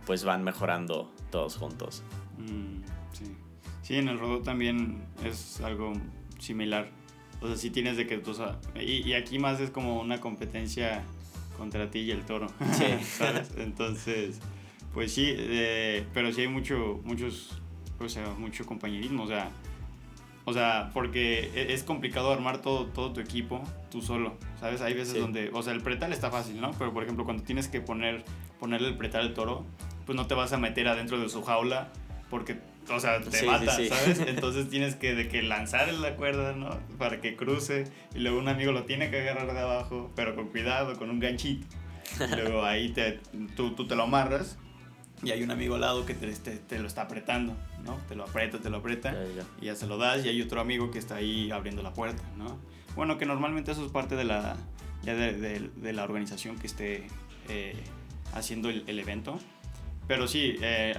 pues van mejorando todos juntos. Mm, sí. sí, en el rodeo también es algo similar. O sea, si tienes de que tú... Y, y aquí más es como una competencia contra ti y el toro. Sí. *laughs* ¿Sabes? Entonces, pues sí, eh, pero sí hay mucho, muchos, o sea, mucho compañerismo. O sea, o sea, porque e-, es complicado armar todo, todo tu equipo tú solo, ¿sabes? Hay veces donde, o sea, el pretal está fácil, ¿no? Pero por ejemplo, cuando tienes que poner, ponerle el pretal al toro, pues no te vas a meter adentro de su jaula porque, o sea, te mata, ¿sabes? *laughs* Entonces tienes que, de que lanzar la cuerda, ¿no? Para que cruce y luego un amigo lo tiene que agarrar de abajo, pero con cuidado, con un ganchito. luego ahí te, tú, tú te lo amarras y hay un amigo al lado que te, te, lo está apretando, ¿no? Te lo aprieta, te lo aprieta y ya se lo das y hay otro amigo que está ahí abriendo la puerta, ¿no? Bueno, que normalmente eso es parte de la, ya de, de, la organización que esté eh, haciendo el, el, evento. Pero sí, eh,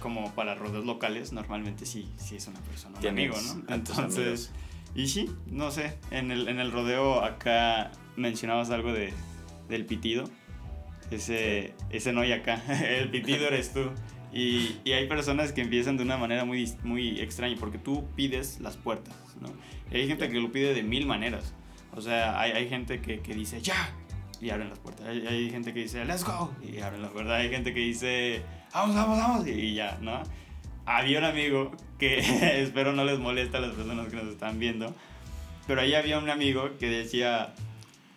como para rodeos locales, normalmente sí, sí es una persona, un amigo, ¿no? Entonces, Y sí, no sé, en el, en el rodeo acá mencionabas algo de, del pitido. Ese, ese no hay acá, *laughs* el pitido eres tú. Y, y, hay personas que empiezan de una manera muy, muy extraña, porque tú pides las puertas, ¿no? Y hay gente que lo pide de mil maneras. O sea, hay, hay gente que, que dice, ya, y abren las puertas. Hay, hay, gente que dice, let's go, y abren las puertas. Hay gente que dice, vamos, vamos, vamos, y ya, ¿no? Había un amigo que *laughs* espero no les molesta a las personas que nos están viendo, pero ahí había un amigo que decía,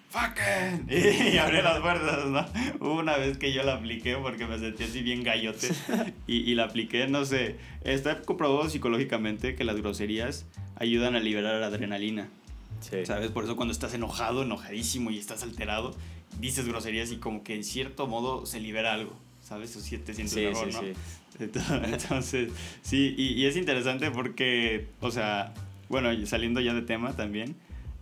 fucking, y, *laughs* y abrí las puertas, ¿no? Hubo una vez que yo la apliqué porque me sentí así bien gallote *laughs* y, y la apliqué, no sé, está comprobado psicológicamente que las groserías ayudan a liberar adrenalina. Sí. ¿Sabes? Por eso cuando estás enojado, enojadísimo y estás alterado, dices groserías y como que en cierto modo se libera algo, ¿sabes? O si te sientes Sí, mejor, sí, ¿no? sí. *laughs* Entonces, sí, y, y es interesante porque, o sea, bueno, saliendo ya de tema también,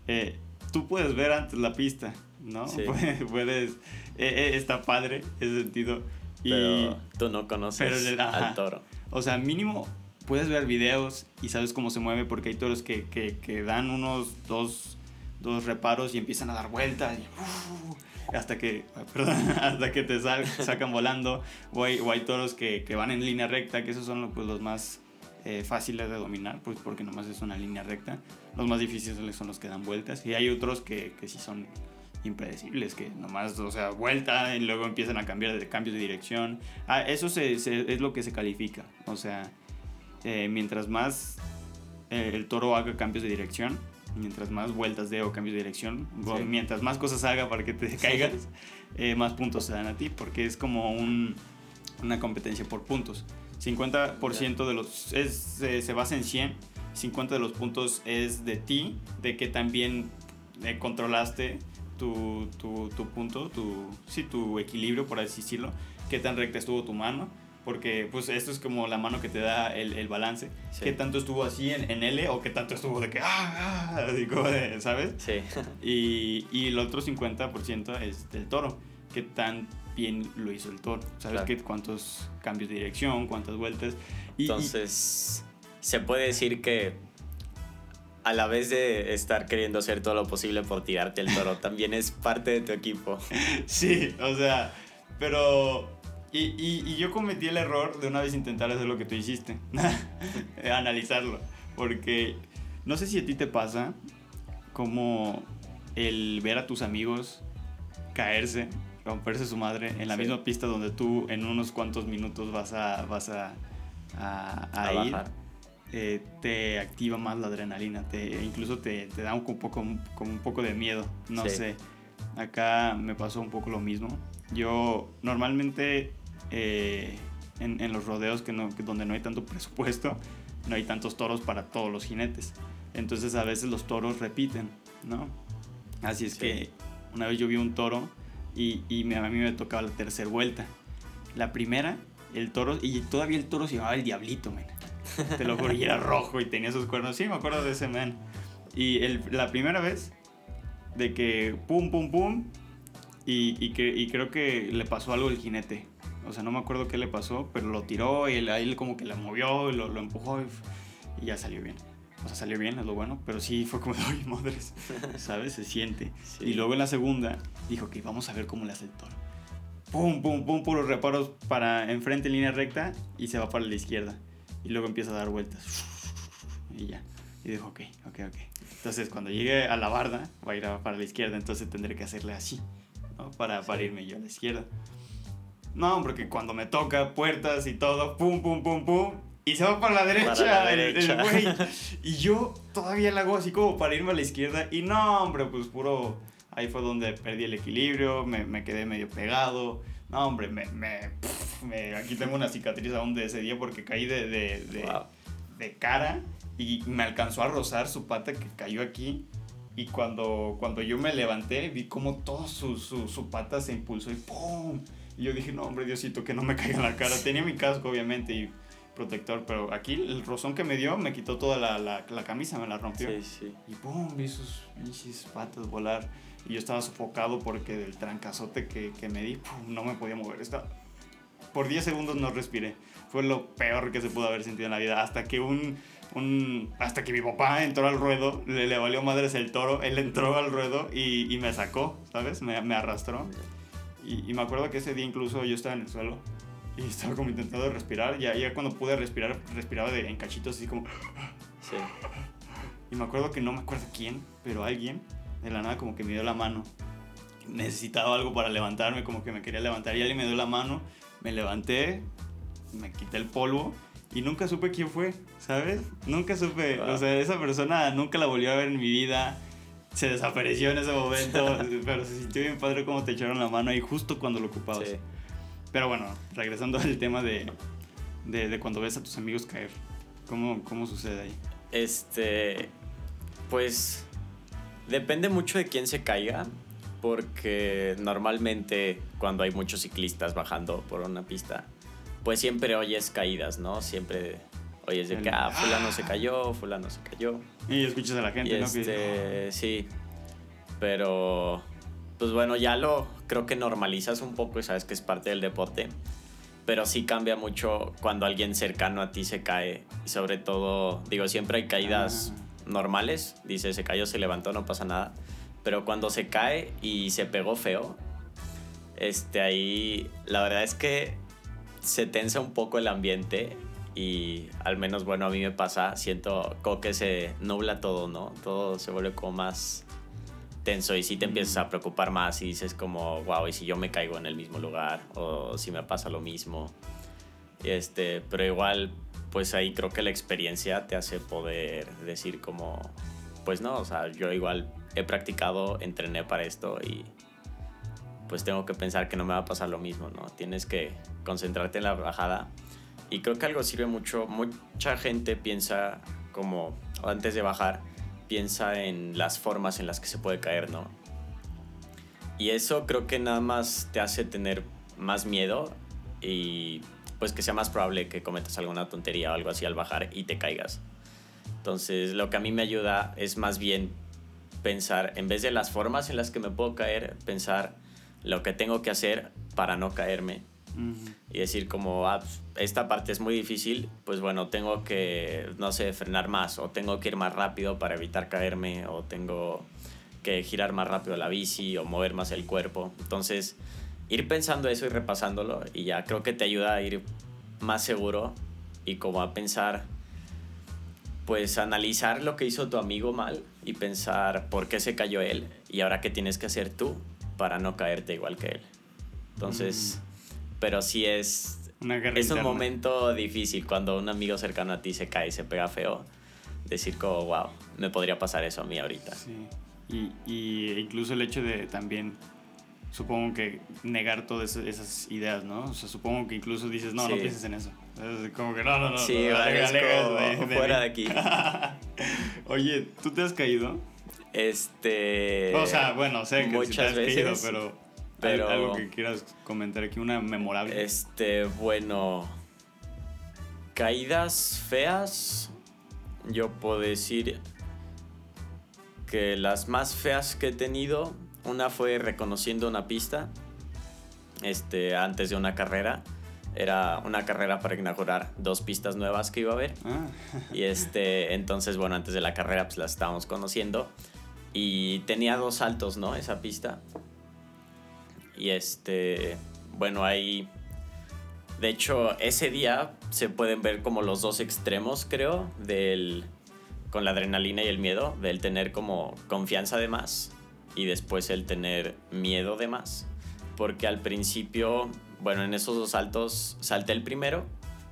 eh, tú puedes ver antes la pista, ¿no? Sí. *laughs* Puedes, eh, eh, está padre ese sentido. Y, Pero tú no conoces pero el- ajá. al toro. o sea, mínimo puedes ver videos y sabes cómo se mueve porque hay toros que, que, que dan unos dos, dos reparos y empiezan a dar vueltas y, uh, hasta que, *laughs* perdón, hasta que te sal- sacan volando. O hay, o hay toros que, que van en línea recta, que esos son pues, los más eh, fáciles de dominar, pues porque nomás es una línea recta. Los más difíciles son los que dan vueltas. Y hay otros que, que sí son impredecibles, que nomás, o sea, vuelta y luego empiezan a cambiar de cambios de dirección. Ah, eso se- se- es lo que se califica. O sea, eh, mientras más eh, el toro haga cambios de dirección, mientras más vueltas dé o cambios de dirección, o mientras más cosas haga para que te caigas, eh, más puntos se dan a ti, porque es como un, una competencia por puntos. 50% de los es, se- se basa en 100, 50 de los puntos es de ti, de que también eh, controlaste tu, tu, tu punto, tu, sí, tu equilibrio, por así decirlo, qué tan recta estuvo tu mano, porque pues esto es como la mano que te da el, el balance, Sí. qué tanto estuvo así en, en L o qué tanto estuvo de que, ah, ah, así como de, ¿sabes? Sí. *laughs* Y, y el otro 50% es del toro. ¿Qué tan bien lo hizo el toro? ¿Sabes Claro. qué, cuántos cambios de dirección, cuántas vueltas? Y, y- Entonces, se puede decir que a la vez de estar queriendo hacer todo lo posible por tirarte el toro, *laughs* también es parte de tu equipo. sí, o sea, pero... Y, y, y yo cometí el error de una vez intentar hacer lo que tú hiciste. *laughs* Analizarlo. Porque no sé si a ti te pasa como el ver a tus amigos caerse, romperse su madre en la Sí. misma pista donde tú en unos cuantos minutos vas a, vas a, a, a A ir, eh, te activa más la adrenalina, te, incluso te, te da un poco, como un poco de miedo, no Sí. sé. Acá me pasó un poco lo mismo. Yo normalmente eh, en, en los rodeos que no, que donde no hay tanto *laughs* presupuesto, no hay tantos toros para todos los jinetes. Entonces a veces los toros repiten, ¿no? Así es Sí. que una vez yo vi un toro y, y a mí me tocaba la tercera vuelta. La primera, el toro, y todavía el toro se llamaba el Diablito, man. Te lo juro, y era rojo y tenía sus cuernos. Sí, me acuerdo de ese man. Y el- la primera vez, de que pum, pum, pum, y, y que, y creo que le pasó algo al jinete. O sea, no me acuerdo qué le pasó, pero lo tiró y él, ahí como que la movió y lo, lo empujó y, y ya salió bien. O sea, salió bien, es lo bueno, pero sí fue como de, *laughs* ay, madres, ¿sabes? Se siente. Sí. Y luego en la segunda dijo que vamos a ver cómo le hace el toro. Pum, pum, pum, puros reparos para enfrente en línea recta y se va para la izquierda. Y luego empieza a dar vueltas. Y ya. Y dijo, ok, ok, ok. Entonces cuando llegue a la barda, va a ir para la izquierda, entonces tendré que hacerle así, ¿no? Para, para irme yo a la izquierda. No, porque cuando me toca puertas y todo, pum, pum, pum, pum, y se va para la derecha, Para la el- el derecha. güey. *laughs* Y yo todavía la hago así como para irme a la izquierda. Y no, hombre, pues puro. Ahí fue donde perdí el equilibrio, me, me quedé medio pegado. No, hombre, me, me, pf, me- Aquí tengo una cicatriz aún de ese día porque caí de, de, de, Wow. de cara y me alcanzó a rozar su pata que cayó aquí. Y cuando, cuando yo me levanté, vi como todo su, su, su pata se impulsó y ¡pum! Y yo dije, no, hombre, Diosito, que no me caiga en la cara. Tenía mi casco, obviamente, y protector, pero aquí el rozón que me dio me quitó toda la, la, la camisa, me la rompió. Sí, sí. Y ¡pum! Vi sus pinches patas volar. Y yo estaba sofocado porque del trancazote que, que me di, ¡pum! no me podía mover. Estaba por 10 segundos no respiré. Fue lo peor que se pudo haber sentido en la vida. Hasta que un, un hasta que mi papá entró al ruedo, le, le valió madres el toro, él entró al ruedo y, y me sacó, ¿sabes? Me, me arrastró. Y, y me acuerdo que ese día incluso yo estaba en el suelo y estaba como intentando respirar. Y ya cuando pude respirar, respiraba de, en cachitos así como... Sí. Y me acuerdo que no me acuerdo quién, pero alguien de la nada como que me dio la mano. Necesitaba algo para levantarme, como que me quería levantar y alguien me dio la mano. Me levanté, me quité el polvo y nunca supe quién fue, ¿sabes? Nunca supe, o sea, esa persona nunca la volvió a ver en mi vida. Se desapareció en ese momento, *laughs* pero se sintió bien padre como te echaron la mano ahí justo cuando lo ocupabas. Sí. Pero bueno, regresando *laughs* al tema de, de, de cuando ves a tus amigos caer, ¿cómo, cómo sucede ahí? Este, pues depende mucho de quién se caiga, porque normalmente cuando hay muchos ciclistas bajando por una pista, pues siempre oyes caídas, ¿no? Siempre oyes de que, ah, fulano se cayó, fulano se cayó. Y escuchas a la gente, Y ¿no? Este, sí, pero pues bueno, ya lo creo que normalizas un poco y sabes que es parte del deporte. Pero sí cambia mucho cuando alguien cercano a ti se cae. Y sobre todo, digo, siempre hay caídas normales. Dice, se cayó, se levantó, no pasa nada. Pero cuando se cae y se pegó feo, este ahí la verdad es que se tensa un poco el ambiente y al menos bueno a mí me pasa, siento como que se nubla todo, ¿no? Todo se vuelve como más tenso y si te empiezas a preocupar más y dices como, wow, ¿y si yo me caigo en el mismo lugar? O si me pasa lo mismo. Este, pero igual, pues ahí creo que la experiencia te hace poder decir como, pues no, o sea, yo igual he practicado, entrené para esto y pues tengo que pensar que no me va a pasar lo mismo, ¿no? Tienes que concentrarte en la bajada. Y creo que algo sirve mucho. Mucha gente piensa como, antes de bajar, piensa en las formas en las que se puede caer, ¿no? Y eso creo que nada más te hace tener más miedo y pues que sea más probable que cometas alguna tontería o algo así al bajar y te caigas. Entonces lo que a mí me ayuda es más bien pensar, en vez de las formas en las que me puedo caer, pensar lo que tengo que hacer para no caerme Ujú. y decir como, ah, pues, esta parte es muy difícil, pues bueno, tengo que, no sé, frenar más o tengo que ir más rápido para evitar caerme o tengo que girar más rápido la bici o mover más el cuerpo. Entonces, ir pensando eso y repasándolo y ya creo que te ayuda a ir más seguro y como a pensar, pues analizar lo que hizo tu amigo mal y pensar por qué se cayó él y ahora qué tienes que hacer tú para no caerte igual que él. Entonces, pero sí es Una guerra es un interna. momento difícil cuando un amigo cercano a ti se cae y se pega feo. Decir como, wow, me podría pasar eso a mí ahorita. Sí. Y, y incluso el hecho de también, supongo que negar todas esas, ideas, ¿no? O sea, supongo que incluso dices, no, no Sí. pienses en eso. Es como que no, no, no. Sí, no, alega como, de- de fuera de aquí. *laughs* Oye, ¿tú te has caído? Este. o sea, bueno, sé que sí te muchas has caído, veces, pero, pero- algo que quieras comentar aquí, una memorable. Este, bueno. Caídas feas. Yo puedo decir que las más feas que he tenido. Una fue reconociendo una pista. Este, antes de una carrera. Era una carrera para inaugurar dos pistas nuevas que iba a haber. Ah, Y este, entonces, bueno, antes de la carrera, pues la estábamos conociendo. Y tenía dos saltos, ¿no? Esa pista. Y este, bueno, ahí. De hecho, ese día se pueden ver como los dos extremos, creo, del. con la adrenalina y el miedo, del tener como confianza de más y después el tener miedo de más. Porque al principio, bueno, en esos dos saltos salté el primero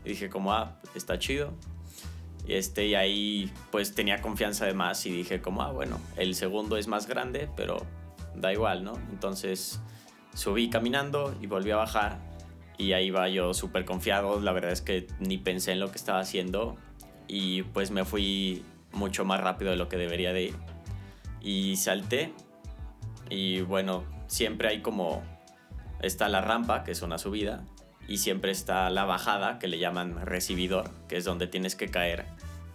y dije como, ah, está chido. Y, este, y ahí pues tenía confianza de más y dije como, ah, bueno, el segundo es más grande, pero da igual, ¿no? Entonces subí caminando y volví a bajar y ahí iba yo súper confiado, la verdad es que ni pensé en lo que estaba haciendo y pues me fui mucho más rápido de lo que debería de ir y salté y bueno, siempre hay como, está la rampa, que es una subida, y siempre está la bajada, que le llaman recibidor, que es donde tienes que caer.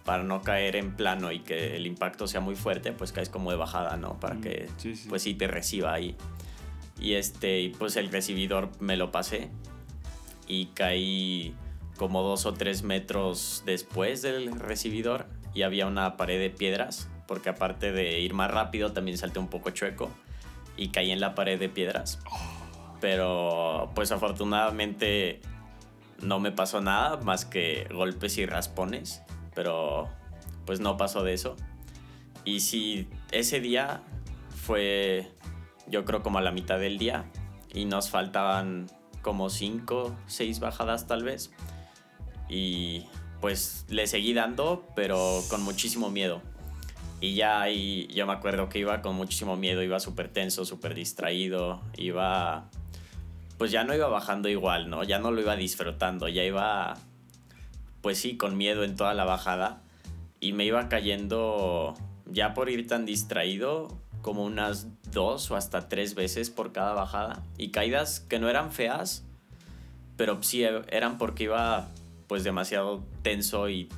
Para no caer en plano y que el impacto sea muy fuerte, pues caes como de bajada, ¿no? Para Mm, que, sí, sí. pues sí, te reciba ahí. Y este, pues el recibidor me lo pasé. y caí como dos o tres metros después del recibidor y había una pared de piedras, porque aparte de ir más rápido también salté un poco chueco y caí en la pared de piedras. Pero pues afortunadamente no me pasó nada más que golpes y raspones, pero pues no pasó de eso. Y si ese día fue yo creo como a la mitad del día y nos faltaban como cinco, seis bajadas tal vez. Y pues le seguí dando, pero con muchísimo miedo. Y ya ahí yo me acuerdo que iba con muchísimo miedo, iba súper tenso, súper distraído, iba... Pues ya no iba bajando igual, ¿no? Ya no lo iba disfrutando, ya iba, pues sí, con miedo en toda la bajada. Y me iba cayendo, ya por ir tan distraído, como unas dos o hasta tres veces por cada bajada. Y caídas que no eran feas, pero sí eran porque iba pues demasiado tenso y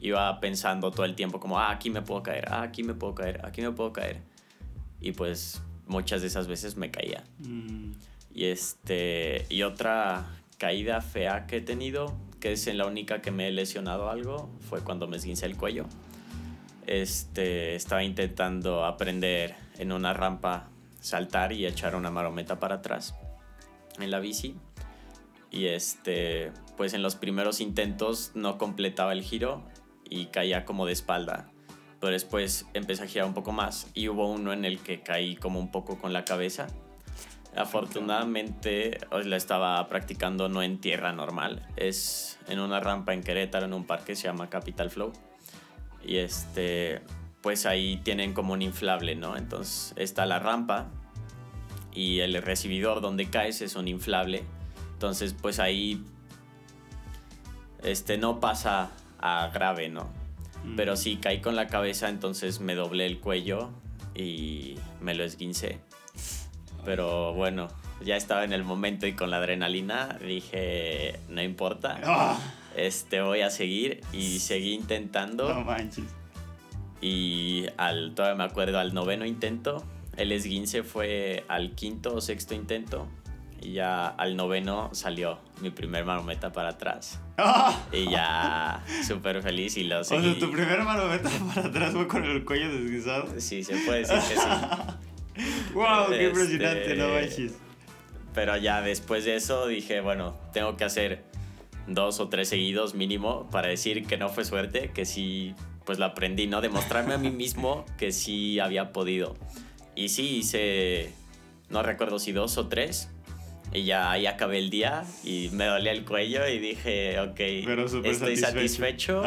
iba pensando todo el tiempo como, ah, aquí me puedo caer, ah, aquí me puedo caer, aquí me puedo caer. Y pues muchas de esas veces me caía. Mm. Y este, y otra caída fea que he tenido, que es en la única que me he lesionado algo, fue cuando me esguincé el cuello. Este, estaba intentando aprender en una rampa saltar y echar una marometa para atrás en la bici y este, pues en los primeros intentos no completaba el giro y caía como de espalda. Pero después empecé a girar un poco más y hubo uno en el que caí como un poco con la cabeza. Afortunadamente la estaba practicando no en tierra normal, es en una rampa en Querétaro, en un parque se llama Capital Flow. Y este, pues ahí tienen como un inflable, ¿no? Entonces está la rampa y el recibidor donde caes es un inflable entonces, pues ahí este no pasa a grave, ¿no? Mm. Pero sí caí con la cabeza, entonces me doblé el cuello y me lo esguincé. Pero bueno, ya estaba en el momento y con la adrenalina dije, no importa. Ah. Este voy a seguir y seguí intentando. No manches. Y al todavía me acuerdo al noveno intento, el esguince fue al quinto o sexto intento y ya al noveno salió mi primer marometa para atrás. ¡Ah! *laughs* Y ya súper feliz y lo seguí. O sea, tu primer marometa *laughs* para atrás fue con el cuello deslizado. Sí, se puede decir que sí. *laughs* ¡Wow! ¡Qué impresionante! No este, manches. Pero ya después de eso dije, bueno, tengo que hacer dos o tres seguidos mínimo para decir que no fue suerte, que sí, pues lo aprendí, ¿no? Demostrarme a mí mismo que sí había podido. Y sí, hice, no recuerdo si dos o tres, y ya ahí acabé el día y me dolía el cuello y dije, ok, estoy satisfecho.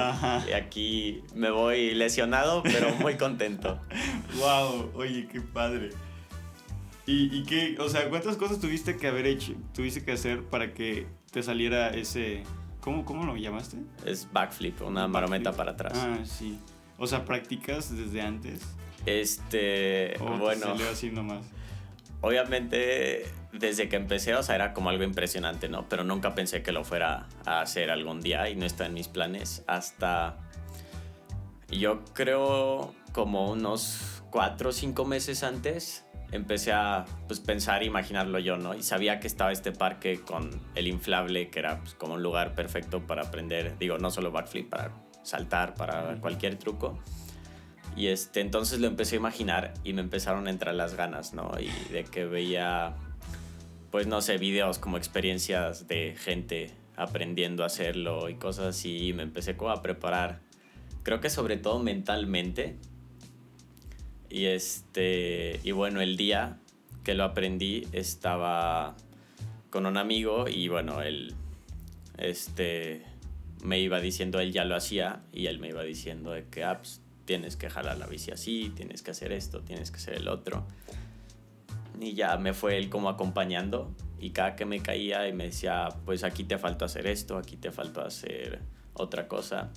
y aquí me voy lesionado, pero muy contento. *laughs* wow, oye, qué padre. ¿Y, ¿Y qué, o sea, cuántas cosas tuviste que haber hecho, tuviste que hacer para que te saliera ese, ¿cómo, cómo lo llamaste? Es backflip, una marometa para atrás. Ah, sí. O sea, ¿practicas desde antes? Este, bueno. Te salió así nomás obviamente desde que empecé, o sea, era como algo impresionante, ¿no? Pero nunca pensé que lo fuera a hacer algún día y no está en mis planes hasta yo creo como unos cuatro o cinco meses antes empecé a pues, pensar e imaginarlo yo, ¿no? Y sabía que estaba este parque con el inflable, que era pues, como un lugar perfecto para aprender, digo, no solo backflip, para saltar, para cualquier truco. Y este, entonces lo empecé a imaginar y me empezaron a entrar las ganas, ¿no? Y de que veía, pues no sé, videos como experiencias de gente aprendiendo a hacerlo y cosas así. Y me empecé como a preparar, creo que sobre todo mentalmente. Y este, y bueno, el día que lo aprendí estaba con un amigo y bueno, él, este, me iba diciendo, él ya lo hacía y él me iba diciendo de que, ah, pues, tienes que jalar la bici así, tienes que hacer esto, tienes que hacer el otro. Y ya me fue él como acompañando y cada que me caía y me decía, pues aquí te faltó hacer esto, aquí te faltó hacer otra cosa.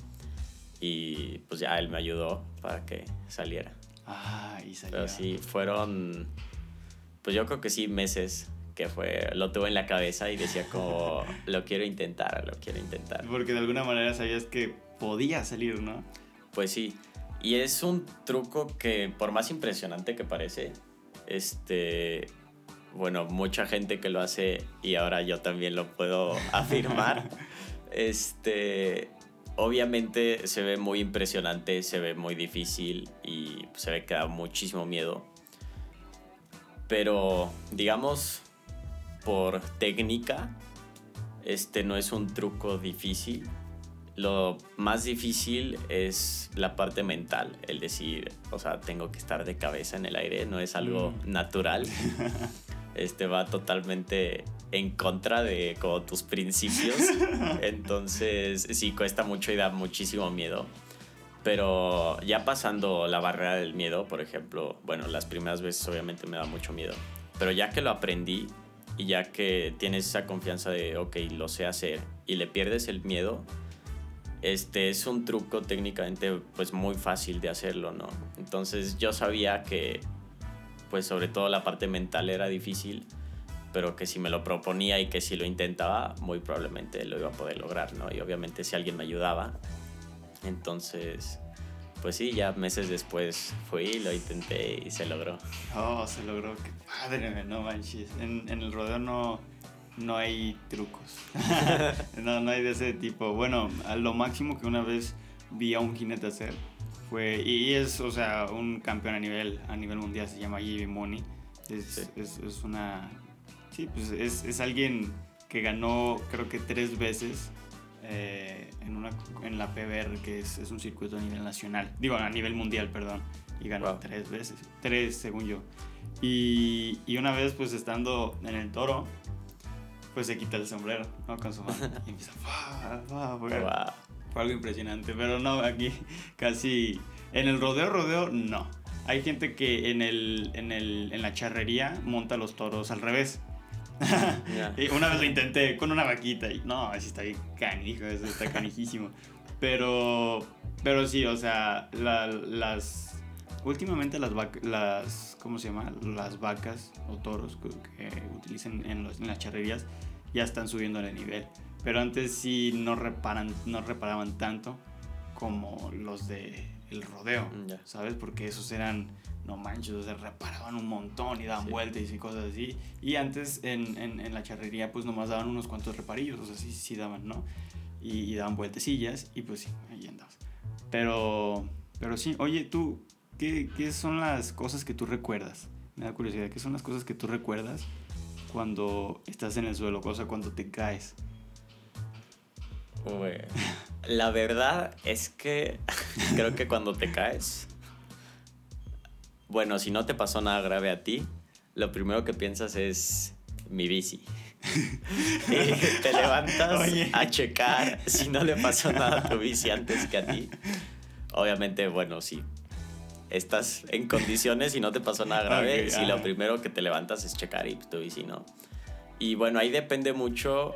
Y pues ya él me ayudó para que saliera. Ah, y salió. Pero sí, fueron, pues yo creo que sí, meses que fue, lo tuve en la cabeza y decía como, *laughs* lo quiero intentar, lo quiero intentar. Porque de alguna manera sabías que podía salir, ¿no? Pues sí, y es un truco que, por más impresionante que parece, este, bueno, mucha gente que lo hace y ahora yo también lo puedo *laughs* afirmar. este, obviamente se ve muy impresionante, se ve muy difícil y se ve que da muchísimo miedo. Pero, digamos, por técnica, este no es un truco difícil. Lo más difícil es la parte mental, el decir, o sea, tengo que estar de cabeza en el aire, no es algo Mm. natural. *laughs* Este va totalmente en contra de como tus principios. *laughs* Entonces, sí, cuesta mucho y da muchísimo miedo. Pero ya pasando la barrera del miedo, por ejemplo, bueno, las primeras veces obviamente me da mucho miedo. Pero ya que lo aprendí y ya que tienes esa confianza de, ok, lo sé hacer y le pierdes el miedo, este es un truco técnicamente pues muy fácil de hacerlo, ¿no? Entonces yo sabía que pues sobre todo la parte mental era difícil, pero que si me lo proponía y que si lo intentaba, muy probablemente lo iba a poder lograr, ¿no? Y obviamente si alguien me ayudaba, entonces, pues sí, ya meses después fui, lo intenté y se logró. Oh, se logró. Qué padre, no manches. En, en el rodeo no, no hay trucos. *laughs* no, no hay de ese tipo. Bueno, a lo máximo que una vez vi a un jinete hacer fue. Y es, o sea, un campeón a nivel, a nivel mundial, se llama J.B. Money. Es, Sí. es, es una. Sí, pues es, es alguien que ganó, creo que tres veces. eh, en, una, en la PBR, que es, es un circuito a nivel nacional, digo a nivel mundial, perdón, y ganó Wow. tres veces, tres según yo. Y, y una vez, pues estando en el toro, pues se quita el sombrero, ¿no? Con su mano. *laughs* Y empieza, fue, Wow. fue algo impresionante. Pero no, aquí *laughs* casi. En el rodeo, rodeo, no. Hay gente que en, el, en, el, en la charrería monta los toros al revés. *laughs* Una vez lo intenté con una vaquita y no, así está bien canijo, eso está canijísimo. *laughs* Pero, pero sí, o sea, la- las... Últimamente las vacas, las, ¿cómo se llama? Las vacas o toros que, que utilizan en, los- en las charrerías ya están subiendo de nivel. Pero antes sí no, reparan, no reparaban tanto como los de el rodeo, Mm. ¿sabes? Porque esos eran, no manches, o sea, reparaban un montón y daban Sí. vueltas y cosas así. Y antes en, en, en la charrería pues nomás daban unos cuantos reparillos, o sea, sí, sí daban, ¿no? Y, y daban vueltecillas y pues sí, ahí andabas. Pero, pero sí, oye, tú, ¿qué, ¿qué son las cosas que tú recuerdas? Me da curiosidad, ¿qué son las cosas que tú recuerdas cuando estás en el suelo, o sea, cuando te caes? Uy, La verdad es que *laughs* creo que cuando te caes, bueno, si no te pasó nada grave a ti, lo primero que piensas es mi bici. *laughs* y te levantas Oye. a checar si no le pasó nada a tu bici antes que a ti. Obviamente, bueno, si estás en condiciones y no te pasó nada grave, si lo primero que te levantas es checar y tu bici no. Y bueno, ahí depende mucho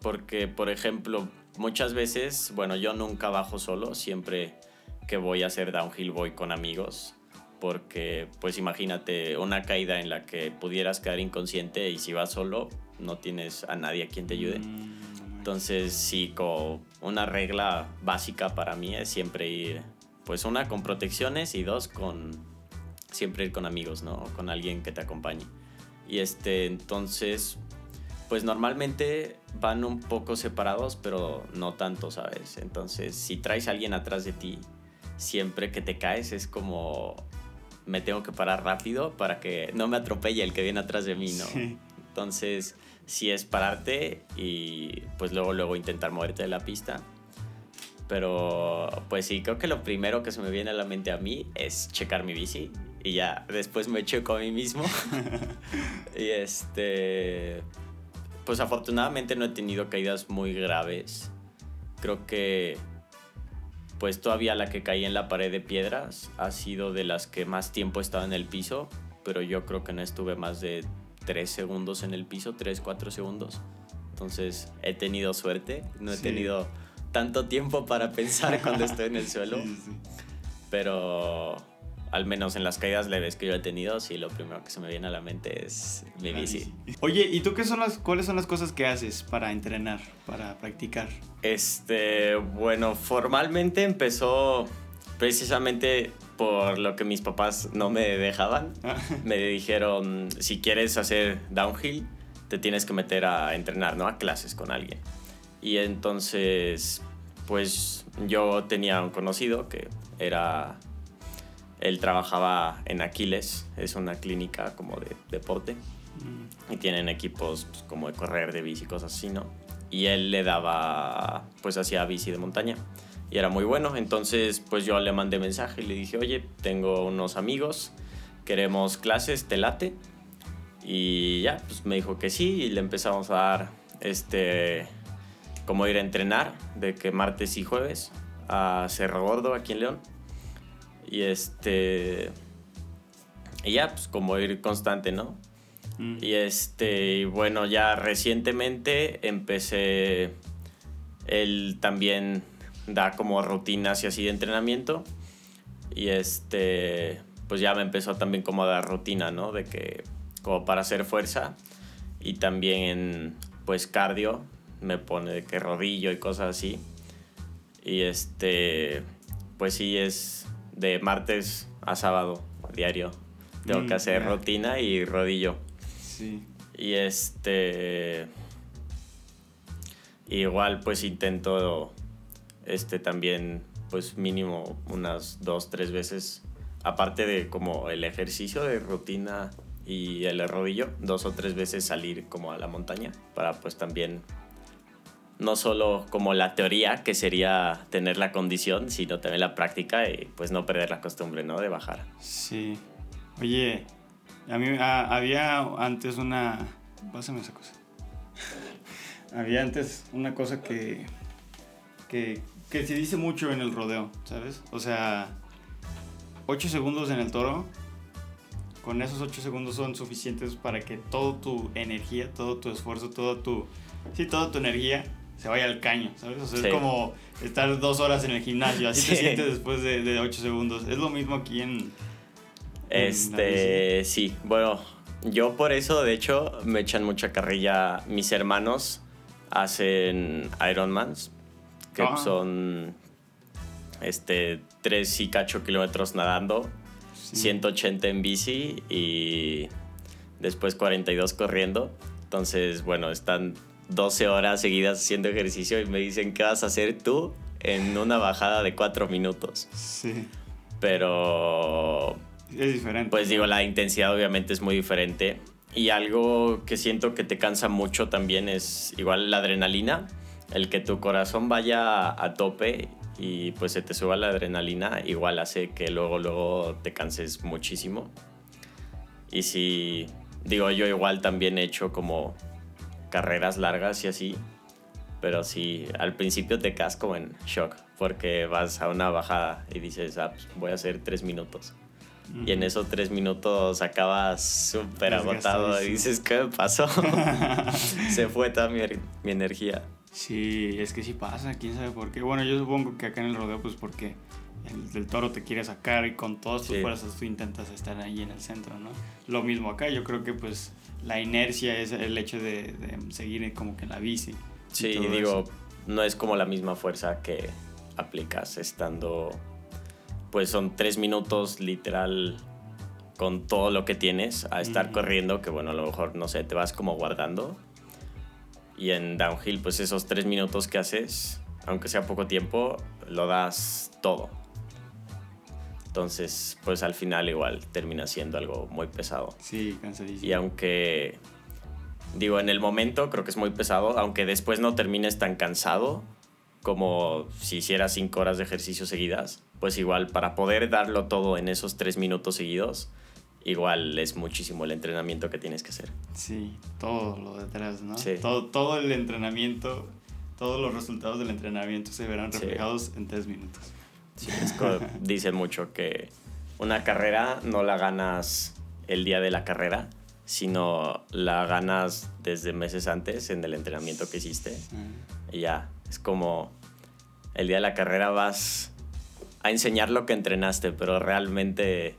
porque, por ejemplo, muchas veces, bueno, yo nunca bajo solo, siempre que voy a hacer downhill voy con amigos, porque pues imagínate una caída en la que pudieras quedar inconsciente y si vas solo no tienes a nadie a quien te ayude. Mm. Entonces, sí, como una regla básica para mí es siempre ir, pues una con protecciones y dos con siempre ir con amigos, ¿no? Con alguien que te acompañe. Y este, entonces, pues normalmente van un poco separados, pero no tanto, ¿sabes? Entonces, si traes a alguien atrás de ti, siempre que te caes es como me tengo que parar rápido para que no me atropelle el que viene atrás de mí, ¿no? Sí. Entonces, sí es pararte y pues luego, luego intentar moverte de la pista. Pero pues sí, creo que lo primero que se me viene a la mente a mí es checar mi bici y ya después me checo a mí mismo. *laughs* y este, pues afortunadamente no he tenido caídas muy graves. Creo que pues todavía la que caí en la pared de piedras ha sido de las que más tiempo he estado en el piso, pero yo creo que no estuve más de 3 segundos en el piso, 3, 4 segundos. Entonces he tenido suerte, no he Sí. tenido tanto tiempo para pensar cuando estoy en el *laughs* suelo, Sí, sí, sí. pero al menos en las caídas leves que yo he tenido, sí, lo primero que se me viene a la mente es mi bici. Oye, ¿y tú qué son las, cuáles son las cosas que haces para entrenar, para practicar? Este, bueno, formalmente empezó precisamente por lo que mis papás no me dejaban, *laughs* Ah. me dijeron, si quieres hacer downhill, te tienes que meter a entrenar, ¿no? A clases con alguien. Y entonces, pues yo tenía un conocido que era, él trabajaba en Aquiles, es una clínica como de deporte, Mm, y tienen equipos pues, como de correr, de bici, cosas así, ¿no? Y él le daba, pues hacía bici de montaña y era muy bueno. Entonces, pues yo le mandé mensaje y le dije, oye, tengo unos amigos, queremos clases, te late. Y ya, pues me dijo que sí y le empezamos a dar, este, como ir a entrenar, de que martes y jueves a Cerro Gordo, aquí en León. Y este, y ya, pues como ir constante, ¿no? mm. Y este, y bueno, ya recientemente empecé, él también da como rutinas y así de entrenamiento. Y este, pues ya me empezó también como a dar rutina, ¿no? De que, como para hacer fuerza. Y también, pues cardio, me pone de que rodillo y cosas así. Y este, pues sí, es de martes a sábado, diario. Tengo Mm, que hacer ya. rutina y rodillo. Sí. Y este. Igual, pues intento. Este también, pues mínimo unas dos, tres veces. Aparte de como el ejercicio de rutina y el rodillo, dos o tres veces salir como a la montaña. Para pues también. No solo como la teoría, que sería tener la condición, sino también la práctica y pues no perder la costumbre, ¿no? De bajar. Sí. Oye, a mí había antes una... Pásame esa cosa. *laughs* había antes una cosa que, que, que se dice mucho en el rodeo, ¿sabes? O sea, 8 segundos en el toro, con esos 8 segundos son suficientes para que toda tu energía, todo tu esfuerzo, toda tu... Sí, toda tu energía se vaya al caño, ¿sabes? O sea, Sí. es como estar dos horas en el gimnasio, así *laughs* te sientes después de, de 8 segundos. Es lo mismo aquí en... Este, sí, bueno, yo por eso, de hecho, me echan mucha carrilla. Mis hermanos hacen Ironmans, que Ah. son este, 3 y cacho kilómetros nadando, Sí. 180 en bici y después 42 corriendo. Entonces, bueno, están 12 horas seguidas haciendo ejercicio y me dicen, ¿qué vas a hacer tú en una bajada de 4 minutos? Sí, Pero es diferente. pues digo, la intensidad obviamente es muy diferente. Y algo que siento que te cansa mucho también es igual la adrenalina. El que tu corazón vaya a tope y pues se te suba la adrenalina, igual hace que luego, luego te canses muchísimo. Y si, digo, yo igual también he hecho como carreras largas y así. Pero sí, al principio te quedas como en shock porque vas a una bajada y dices, ah, pues voy a hacer tres minutos. Y en esos tres minutos acabas súper agotado y dices, ¿qué me pasó? *laughs* *laughs* Se fue toda mi, er- mi energía. Sí, es que sí pasa, quién sabe por qué. Bueno, yo supongo que acá en el rodeo, pues porque el, el toro te quiere sacar y con todas tus Sí. fuerzas tú intentas estar ahí en el centro, ¿no? Lo mismo acá, yo creo que pues la inercia es el hecho de, de seguir como que la bici. Sí, digo, eso. no es como la misma fuerza que aplicas estando, pues son tres minutos literal con todo lo que tienes a estar corriendo, que bueno, a lo mejor, no sé, te vas como guardando. Y en downhill, pues esos tres minutos que haces, aunque sea poco tiempo, lo das todo. Entonces, pues al final igual termina siendo algo muy pesado. Sí, cansadísimo. Y aunque, digo, en el momento creo que es muy pesado, aunque después no termines tan cansado como si hicieras cinco horas de ejercicio seguidas, pues igual para poder darlo todo en esos tres minutos seguidos, igual es muchísimo el entrenamiento que tienes que hacer. Sí, todo lo detrás, ¿no? Sí. Todo, todo el entrenamiento, todos los resultados del entrenamiento se verán Sí. reflejados en tres minutos. Sí, es como dice mucho que una carrera no la ganas el día de la carrera, sino la ganas desde meses antes en el entrenamiento que hiciste. Ah. Y ya, es como el día de la carrera vas a enseñar lo que entrenaste, pero realmente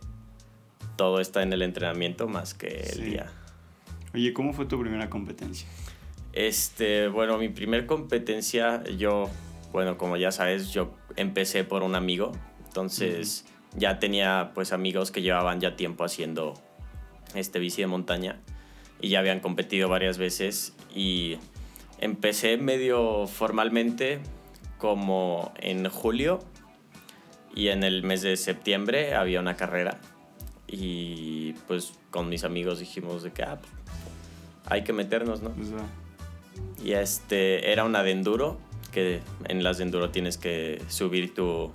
todo está en el entrenamiento más que el Sí. día. Oye, ¿cómo fue tu primera competencia? Este, bueno, mi primer competencia, yo, bueno, como ya sabes, yo empecé por un amigo, entonces ya tenía pues amigos que llevaban ya tiempo haciendo este bici de montaña y ya habían competido varias veces y empecé medio formalmente como en julio y en el mes de septiembre había una carrera y pues con mis amigos dijimos de que ah, pues, hay que meternos, ¿no? Pues. Y este era una de enduro, que en las de enduro tienes que subir tu,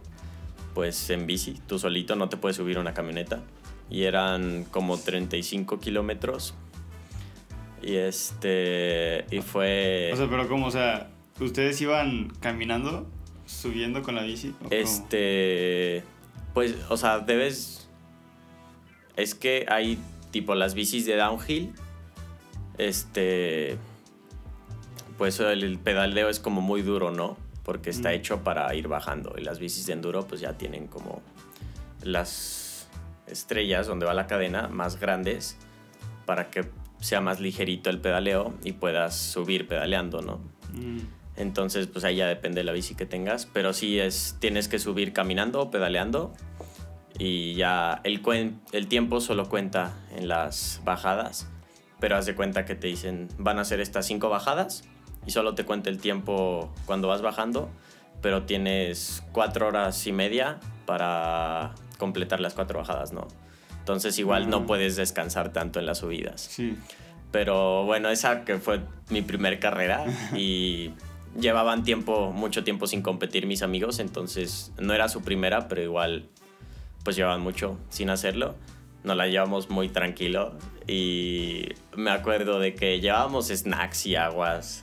pues en bici, tú solito, no te puedes subir una camioneta. Y eran como 35 kilómetros. Y este, y fue... O sea, pero como, o sea, ¿ustedes iban caminando, subiendo con la bici? Este, pues, o sea, debes... Es que hay tipo las bicis de downhill. Este, pues el, pedaleo es como muy duro, ¿no? Porque está Mm. hecho para ir bajando. Y las bicis de enduro pues ya tienen como las estrellas donde va la cadena más grandes para que sea más ligerito el pedaleo y puedas subir pedaleando, ¿no? Mm, Entonces, pues ahí ya depende de la bici que tengas. Pero sí es, tienes que subir caminando o pedaleando. Y ya el, cuen- el tiempo solo cuenta en las bajadas. Pero haz de cuenta que te dicen, van a hacer estas cinco bajadas. Y solo te cuenta el tiempo cuando vas bajando. Pero tienes cuatro horas y media para completar las cuatro bajadas, ¿no? Entonces igual no puedes descansar tanto en las subidas. Sí. Pero bueno, esa que fue mi primer carrera *laughs* y llevaban tiempo, mucho tiempo sin competir mis amigos, entonces no era su primera, pero igual pues llevaban mucho sin hacerlo. Nos la llevamos muy tranquilo y me acuerdo de que llevábamos snacks y aguas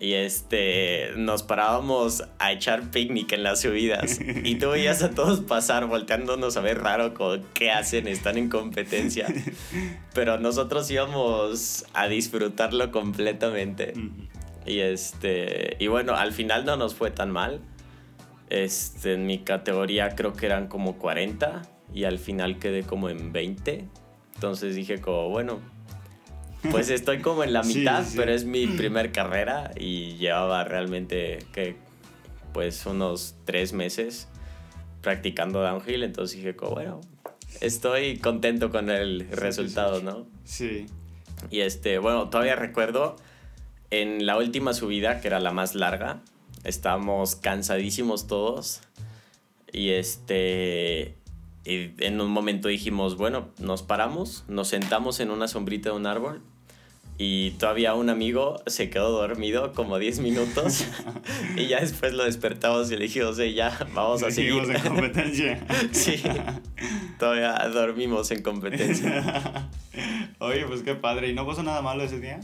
y este nos parábamos a echar picnic en las subidas y tú veías a todos pasar volteándonos a ver raro como qué hacen, están en competencia. Pero nosotros íbamos a disfrutarlo completamente. Y este. Y bueno, al final no nos fue tan mal. Este, en mi categoría creo que eran como 40. Y al final quedé como en 20. Entonces dije como, bueno. Pues *laughs* estoy como en la mitad, sí. pero es mi *clears throat* primer carrera. Y llevaba realmente que. Pues unos tres meses practicando downhill. Entonces dije como, bueno. Estoy contento con el sí, resultado. ¿no? Sí. Y este, bueno, todavía recuerdo en la última subida, que era la más larga, estábamos cansadísimos todos. Y este, y en un momento dijimos, bueno, nos paramos, nos sentamos en una sombrita de un árbol. Y todavía un amigo se quedó dormido como 10 minutos. *laughs* y ya después lo despertamos y le dijimos, "Ey, ya, vamos a seguir. En competencia. *laughs* sí, todavía dormimos en competencia. *laughs* Oye, pues qué padre. ¿Y no pasó nada malo ese día?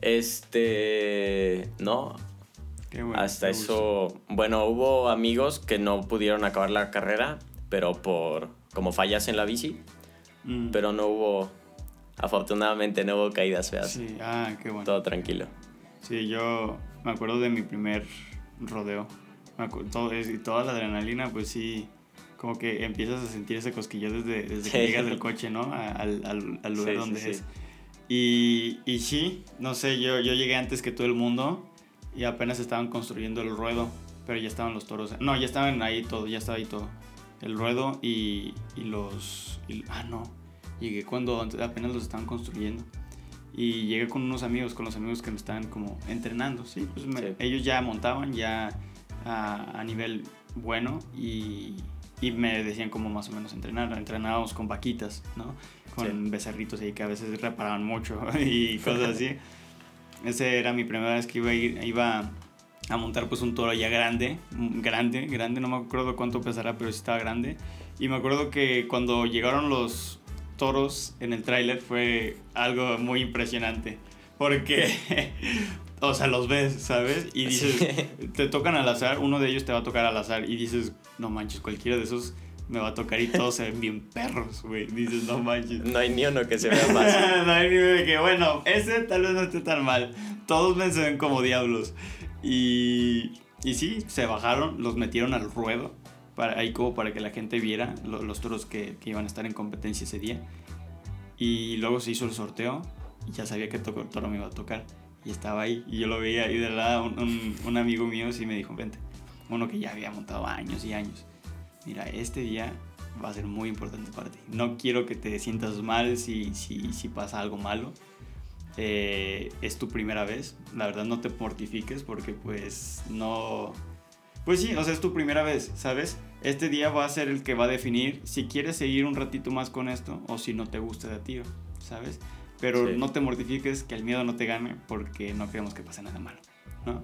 Este, no, Qué bueno. hasta qué eso, bueno, hubo amigos que no pudieron acabar la carrera, pero por como fallas en la bici, Mm, pero no hubo, afortunadamente no hubo caídas feas, Sí, ah, qué bueno. todo tranquilo. Sí, yo me acuerdo de mi primer rodeo. Todo, y toda la adrenalina, pues sí, como que empiezas a sentir ese cosquillo desde, desde que Sí. llegas del *laughs* coche, ¿no? Al, al- al lugar Sí, sí, donde sí. es. Y, y sí, no sé, yo, yo llegué antes que todo el mundo y apenas estaban construyendo el ruedo, pero ya estaban los toros. No, ya estaban ahí todo, ya estaba ahí todo. El ruedo y, y los... y- ah, no, llegué cuando apenas los estaban construyendo. Y llegué con unos amigos, con los amigos que me estaban como entrenando, sí, pues me- Sí. ellos ya montaban ya a, a nivel bueno y, y me decían cómo más o menos entrenar. Entrenábamos con vaquitas, ¿no? Con Sí. becerritos ahí que a veces reparaban mucho *laughs* y cosas *laughs* así. Esa era mi primera vez que iba a ir, iba a montar pues un toro ya grande, mm, grande, grande, no me acuerdo cuánto pesará, pero sí estaba grande. Y me acuerdo que cuando llegaron los toros en el tráiler fue algo muy impresionante. Porque, *laughs* o sea, los ves, ¿sabes? Y dices, *laughs* te tocan al azar, uno de ellos te va a tocar al azar y dices, no manches, cualquiera de esos me va a tocar y todos se ven bien perros, güey. Dices, no manches. No hay ni uno que se vea más. *laughs* no hay ni de que, bueno, ese tal vez no esté tan mal. Todos me se ven como diablos. Y, y sí, se bajaron, los metieron al ruedo, para, ahí como para que la gente viera lo- los toros que, iban a estar en competencia ese día. Y luego se hizo el sorteo y ya sabía que tocó, toro me iba a tocar. Y estaba ahí y yo lo veía y de la un, un amigo mío sí me dijo, vente. Uno que ya había montado años y años. mira, este día va a ser muy importante para ti. No quiero que te sientas mal si, si, si pasa algo malo. Eh, es tu primera vez, la verdad no te mortifiques porque pues no... Pues sí, o sea, es tu primera vez, ¿sabes? Este día va a ser el que va a definir si quieres seguir un ratito más con esto o si no te gusta de ti, ¿sabes? Pero no te mortifiques, que el miedo no te gane porque no queremos que pase nada malo, ¿no?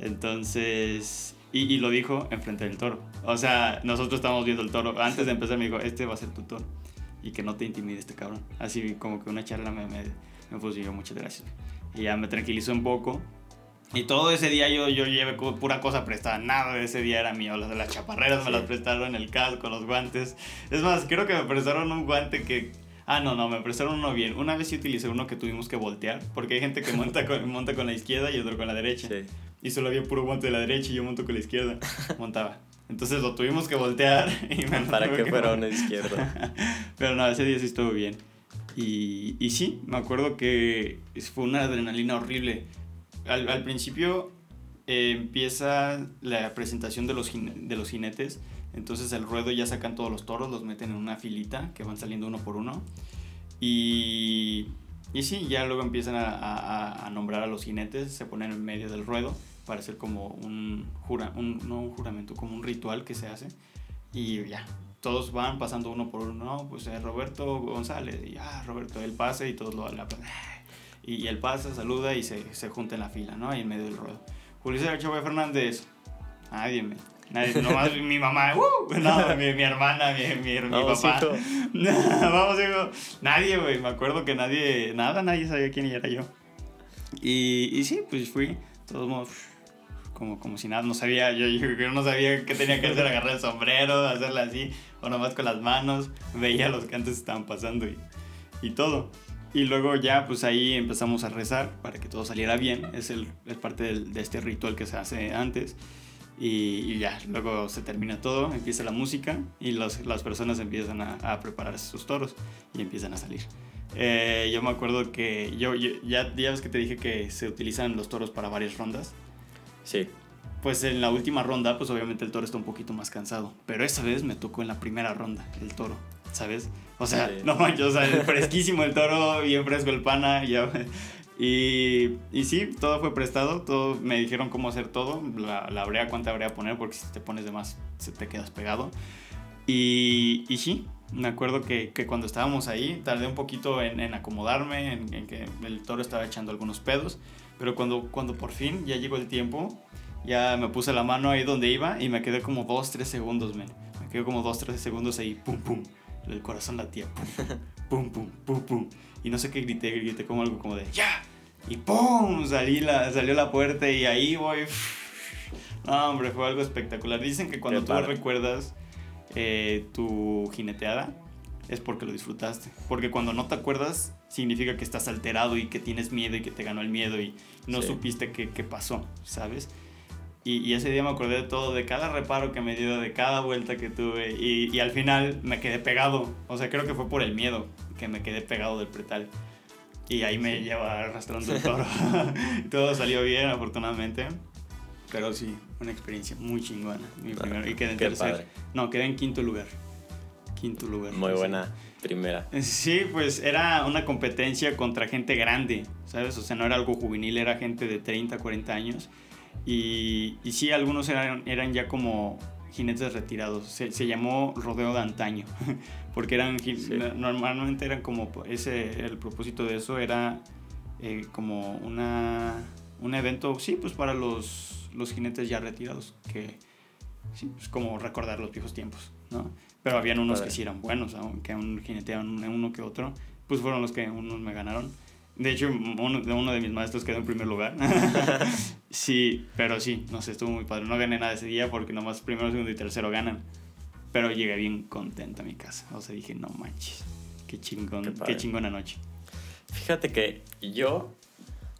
Entonces, y, y, lo dijo enfrente del toro. O sea, nosotros estábamos viendo el toro. Antes de empezar me dijo, este va a ser tu toro. Y que no te intimide este cabrón. Así como que una charla me, me, me puso muchas gracias. Y ya me tranquilizó un poco. Y todo ese día yo, yo llevé pura cosa prestada. Nada de ese día era mío. Las las chaparreras me las prestaron, el casco, los guantes. Es más, creo que me prestaron un guante que... Ah, no, no, me prestaron uno bien. Una vez sí utilicé uno que tuvimos que voltear. Porque hay gente que monta con, monta con la izquierda y otro con la derecha. Sí y solo había puro guante de la derecha y yo monto con la izquierda. Montaba. Entonces lo tuvimos que voltear. *laughs* Y me Para que, fuera una izquierda. *laughs* Pero no, ese día sí estuvo bien. Y, y sí, me acuerdo que fue una adrenalina horrible. Al, al principio eh, empieza la presentación de los, de los jinetes. Entonces el ruedo ya sacan todos los toros, los meten en una filita que van saliendo uno por uno. Y, y sí, ya luego empiezan a, a, a nombrar a los jinetes, se ponen en medio del ruedo para hacer como un, jura, un, no un juramento, como un ritual que se hace. Y ya, todos van pasando uno por uno, no, pues es Roberto González, y ah, Roberto, él pasa y todos lo la, y, él pasa, saluda y se, se junta en la fila, ¿no? Ahí en medio del ruedo. Julio César Fernández, nadie me, Nadie, nomás mi mamá, *laughs* uh, no, mi, mi, hermana, mi, mi, mi papá. *laughs* Vamos, hijo. Nadie, güey. Me acuerdo que nadie, nada, nadie sabía quién era yo. Y, y sí, pues fui, todos modos, como, como si nada, no sabía, yo, yo, no sabía qué tenía que hacer, agarrar el sombrero, hacerle así, o nomás con las manos, veía los que antes estaban pasando y, y todo. Y luego ya, pues ahí empezamos a rezar para que todo saliera bien, es, el, es parte del, de este ritual que se hace antes. Y, ya, luego se termina todo, empieza la música y los, las personas empiezan a, a, preparar sus toros y empiezan a salir. Eh, yo me acuerdo que yo, yo, ya, ya ves que te dije que se utilizan los toros para varias rondas. Sí. Pues en la última ronda, pues obviamente el toro está un poquito más cansado. Pero esta vez me tocó en la primera ronda el toro, ¿sabes? O sea, no manches, o sea, fresquísimo el toro, bien fresco el pana. Ya, y, y sí, todo fue prestado, todo, me dijeron cómo hacer todo, la, la brea, cuánta brea poner, porque si te pones de más, se te quedas pegado. Y, y sí, me acuerdo que, que, cuando estábamos ahí, tardé un poquito en, en acomodarme, en, en, que el toro estaba echando algunos pedos, pero cuando, cuando por fin ya llegó el tiempo, ya me puse la mano ahí donde iba y me quedé como 2, 3 segundos, Me quedé como 2, 3 segundos ahí, pum, pum. El corazón latía, pum, *laughs* pum, pum, pum, pum. Y no sé qué grité, grité como algo como de ¡Ya! Y ¡pum! Salí la, salió la puerta y ahí voy. No, hombre, fue algo espectacular. Dicen que cuando tú recuerdas eh, tu jineteada, es porque lo disfrutaste. Porque cuando no te acuerdas, significa que estás alterado y que tienes miedo y que te ganó el miedo y no supiste qué, qué, pasó, ¿sabes? Y, y, ese día me acordé de todo, de cada reparo que me dio, de cada vuelta que tuve. Y, y, al final me quedé pegado. O sea, creo que fue por el miedo que me quedé pegado del pretal. Y ahí me lleva arrastrando el *laughs* toro. *laughs* todo salió bien, afortunadamente. Pero sí, una experiencia muy chingona. Mi primero, y quedé en tercer. No, quedé en quinto lugar quinto lugar. Muy buena primera. Sí, pues era una competencia contra gente grande, ¿sabes? O sea, no era algo juvenil, era gente de 30, 40 años. Y, y sí, algunos eran, eran ya como jinetes retirados. Se, se llamó rodeo de antaño, *laughs* porque eran sí. normalmente eran como ese el propósito de eso era eh, como una un evento, sí, pues para los, los jinetes ya retirados, que sí, pues como recordar los viejos tiempos, ¿no? Pero habían unos que sí eran buenos, aunque un jineteaban uno que otro. Pues fueron los que unos me ganaron. De hecho, uno, uno de mis maestros quedó en primer lugar. *laughs* sí, pero sí, no sé, estuvo muy padre. No gané nada ese día porque nomás primero, segundo y tercero ganan. Pero llegué bien contento a mi casa. O sea, dije, no manches, qué chingón, qué, qué chingona noche. Fíjate que yo,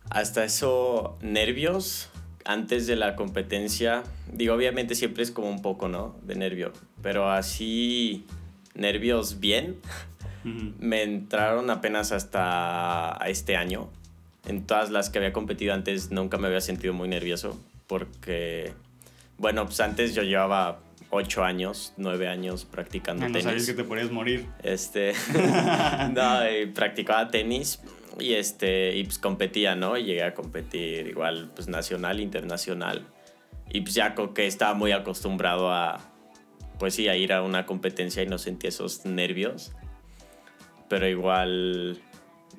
hasta eso, nervios, antes de la competencia, digo, obviamente siempre es como un poco, ¿no? De nervio, pero así, nervios bien, me entraron apenas hasta este año. En todas las que había competido antes nunca me había sentido muy nervioso porque, bueno, pues antes yo llevaba ocho años, nueve años practicando no tenis. sabías que te podías morir. Este, *laughs* *laughs* no, y practicaba tenis y este, y pues competía, ¿no? Y llegué a competir igual, pues nacional, internacional. Y pues ya que estaba muy acostumbrado a, pues sí, a ir a una competencia y no sentía esos nervios. Pero igual,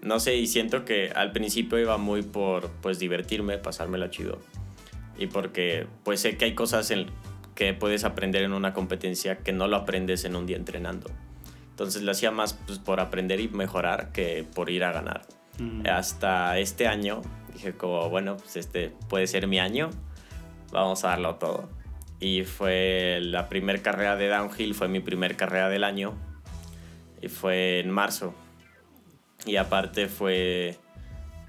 no sé, y siento que al principio iba muy por, pues divertirme, pasármela chido. Y porque, pues sé que hay cosas en, que puedes aprender en una competencia que no lo aprendes en un día entrenando. Entonces lo hacía más pues, por aprender y mejorar que por ir a ganar. Mm. Hasta este año dije como, bueno, pues este puede ser mi año, vamos a darlo todo. Y fue la primera carrera de downhill, fue mi primer carrera del año. Y fue en marzo. Y aparte fue,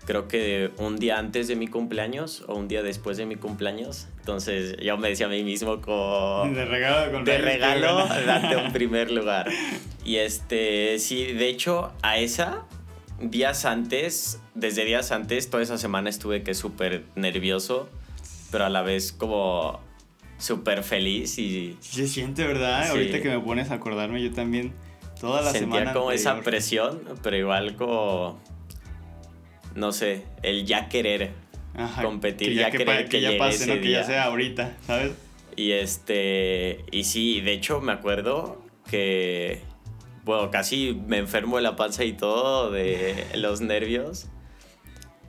creo que un día antes de mi cumpleaños o un día después de mi cumpleaños. Entonces yo me decía a mí mismo como *laughs* De regalo, con de regalo darte un primer lugar. Y este, sí, de hecho, a esa, días antes, desde días antes, toda esa semana estuve que súper nervioso, pero a la vez como súper feliz y se siente, ¿verdad? Sí. Ahorita que me pones a acordarme, yo también toda la sentía semana. como esa presión, pero igual como, no sé, el ya querer. Ajá, competir, que ya que, querer pa- que ya pase, ¿no? Que ya sea ahorita, ¿sabes? Y este, y sí, de hecho me acuerdo que, bueno, casi me enfermo de la panza y todo, de los nervios.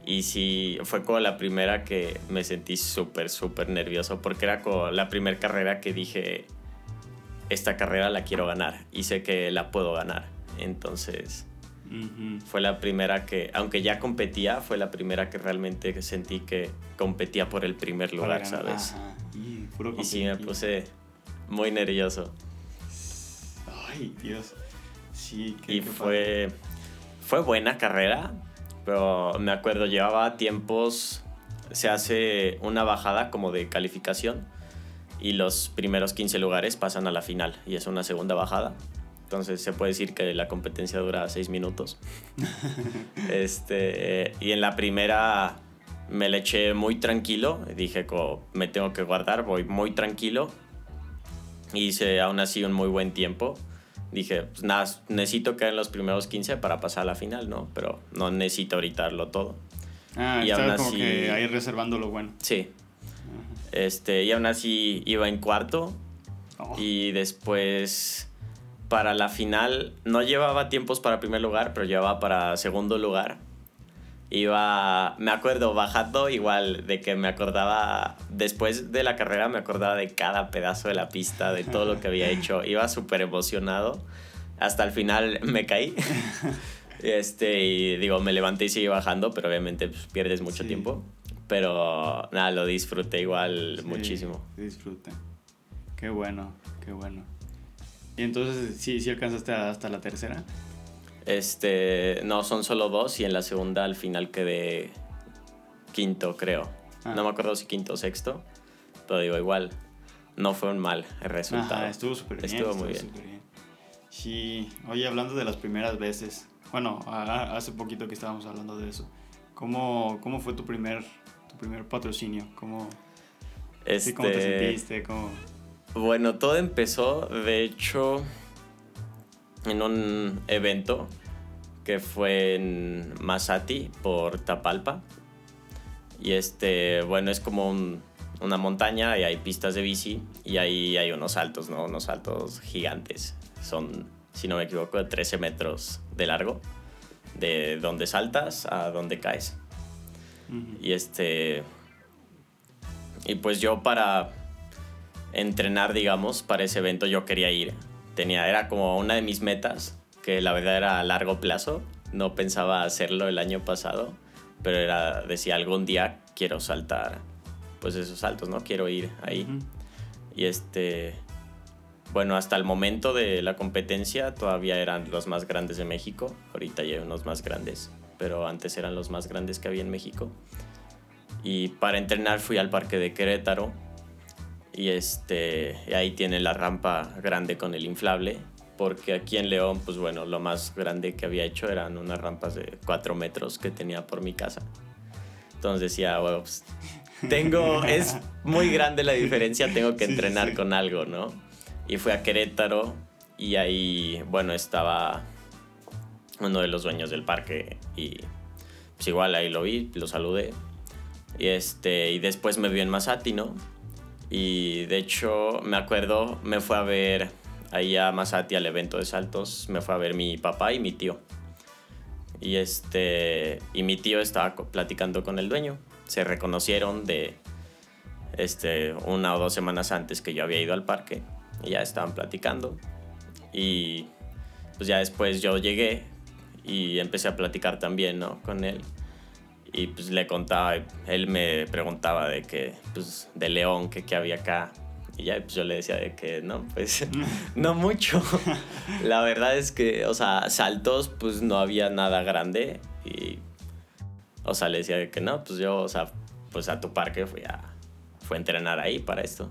Y sí, fue como la primera que me sentí súper, súper nervioso, porque era como la primera carrera que dije, esta carrera la quiero ganar y sé que la puedo ganar. Entonces, fue la primera que, aunque ya competía, fue la primera que realmente sentí que competía por el primer lugar. ¿sabes? Ajá. Y, puro Y sí, me puse muy nervioso. Ay, Dios. Sí, qué, Y qué padre. fue, fue buena carrera, pero me acuerdo, llevaba tiempos, se hace una bajada como de calificación y los primeros 15 lugares pasan a la final y es una segunda bajada. Entonces se puede decir que la competencia dura 6 minutos. *laughs* este, y en la primera me le eché muy tranquilo, dije me tengo que guardar, voy muy tranquilo. Hice aún así un muy buen tiempo. Dije, pues nada, necesito quedar en los primeros 15 para pasar a la final, ¿no? Pero no necesito ahorita darlo todo. Ah, y aún como así- que ahí reservando lo bueno. Sí. Este, y aún así iba en cuarto. Oh, Y después, para la final, no llevaba tiempos para primer lugar, pero llevaba para segundo lugar. Iba, me acuerdo, bajando igual de que me acordaba, después de la carrera me acordaba de cada pedazo de la pista, de todo lo que había hecho. *laughs* Iba súper emocionado. Hasta el final me caí. *laughs* Este, y digo, me levanté y seguí bajando, pero obviamente pues, pierdes mucho Sí. tiempo. Pero nada, lo disfruté igual sí, muchísimo. Disfruta. Qué bueno, qué bueno. Y entonces, sí, sí alcanzaste hasta la tercera. Este, no, son solo dos y en la segunda al final quedé quinto, creo. Ah. No me acuerdo si quinto o sexto, pero digo, igual, no fue un mal resultado. Ajá, estuvo súper bien. Estuvo muy bien. bien. Sí, oye, hablando de las primeras veces, bueno, a- hace poquito que estábamos hablando de eso. ¿Cómo, cómo fue tu primer, tu primer patrocinio? ¿Cómo, ¿Cómo te Este, sentiste? ¿Cómo... Bueno, todo empezó, de hecho, en un evento que fue en Masati por Tapalpa. Y este, bueno, es como un- una montaña y hay pistas de bici y ahí hay unos saltos, ¿no? Unos saltos gigantes. Son, si no me equivoco, de 13 metros de largo, de donde saltas a donde caes. Y este. Y pues yo para entrenar, digamos, para ese evento yo quería ir. Tenía, era como una de mis metas, que la verdad era a largo plazo. No pensaba hacerlo el año pasado, pero era, decía, algún día quiero saltar, pues esos saltos, ¿no? Quiero ir ahí. Y este, bueno, hasta el momento de la competencia todavía eran los más grandes de México. Ahorita ya hay unos más grandes, pero antes eran los más grandes que había en México. Y para entrenar fui al parque de Querétaro. Y este, y ahí tiene la rampa grande con el inflable. Porque aquí en León, pues bueno, lo más grande que había hecho eran unas rampas de 4 metros que tenía por mi casa. Entonces decía, bueno, pues tengo, es muy grande la diferencia, tengo que Sí, sí, entrenar sí. con algo, ¿no? Y fui a Querétaro y ahí, bueno, estaba uno de los dueños del parque y pues igual ahí lo vi, lo saludé. Y, este, y después me vi en Masati, ¿no? Y de hecho, me acuerdo, me fue a ver ahí a Masati al evento de saltos, me fue a ver mi papá y mi tío. Y, este, y mi tío estaba platicando con el dueño. Se reconocieron de este, una o dos semanas antes que yo había ido al parque. Y ya estaban platicando. Y pues ya después yo llegué y empecé a platicar también, ¿no? Con él. Y pues le contaba, él me preguntaba de que, pues, de León, que qué había acá. Y ya pues yo le decía de que no, pues *laughs* *laughs* no mucho. *laughs* La verdad es que, o sea, saltos, pues no había nada grande. Y, o sea, le decía de que no, pues yo, o sea, pues a tu parque fui a, fui a entrenar ahí para esto.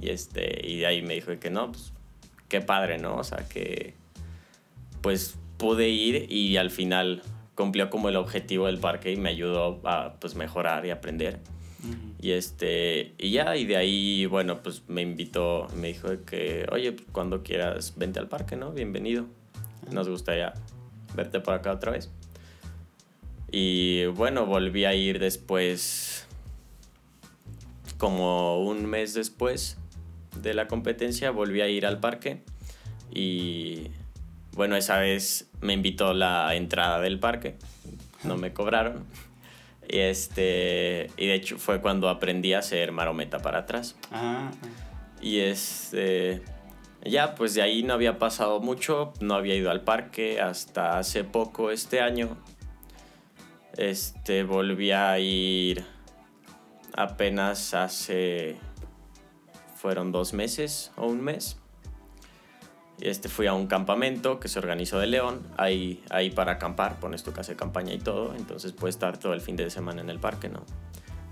Y, este, y de ahí me dijo que no, pues qué padre, ¿no? O sea, que pues pude ir y al final cumplió como el objetivo del parque y me ayudó a pues mejorar y aprender. Y este, y ya, y de ahí, bueno, pues me invitó, me dijo que, oye, cuando quieras, vente al parque, ¿no? Bienvenido. Nos gustaría verte por acá otra vez. Y bueno, volví a ir después, como un mes después, de la competencia volví a ir al parque y bueno, esa vez me invitó la entrada del parque, no me cobraron. Y, este, y de hecho fue cuando aprendí a hacer marometa para atrás. Ah. Y este, ya pues de ahí no había pasado mucho, no había ido al parque hasta hace poco este año. Este, volví a ir apenas hace fueron dos meses o un mes. Este, fui a un campamento que se organizó de León, ahí, ahí para acampar, pones tu casa de campaña y todo, entonces puedes estar todo el fin de semana en el parque, ¿no?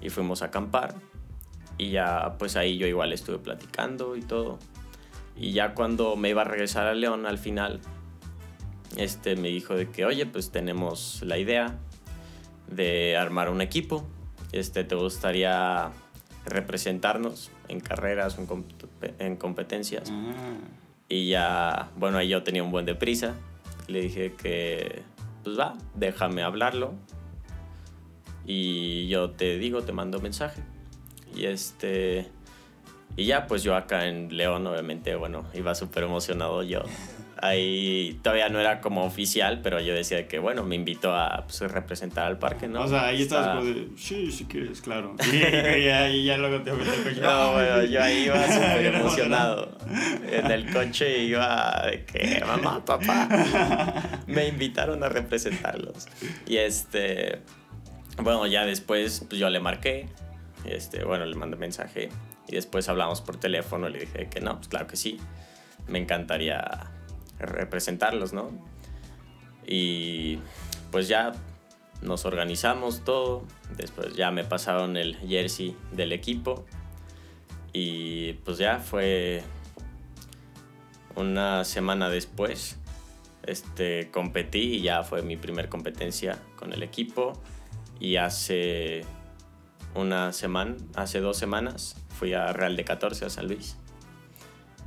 Y fuimos a acampar y ya pues ahí yo igual estuve platicando y todo. Y ya cuando me iba a regresar a León al final, este me dijo de que, oye, pues tenemos la idea de armar un equipo, este, ¿te gustaría representarnos en carreras en, competencias. Ah. Y ya, bueno, ahí yo tenía un buen de prisa. Le dije que, pues va, déjame hablarlo. Y yo te digo, te mando mensaje. Y este... Y ya, pues yo acá en León, obviamente, bueno, iba súper emocionado yo ahí todavía no era como oficial, pero yo decía que, bueno, me invitó a pues, representar al parque, ¿no? O sea, ahí estabas como de, sí, si quieres, claro. *laughs* Y, y, ya, luego te coche. No, bueno, yo ahí iba *laughs* súper emocionado. En el coche iba de que, mamá, papá, *laughs* me invitaron a representarlos. Y este, bueno, ya después pues, yo le marqué, este, bueno, le mandé mensaje y después hablamos por teléfono, le dije que no, pues claro que sí, me encantaría representarlos, ¿no? Y pues ya nos organizamos todo, después ya me pasaron el jersey del equipo. Y pues ya fue una semana después este competí y ya fue mi primer competencia con el equipo. Y hace una semana, hace dos semanas fui a Real de 14 a San Luis.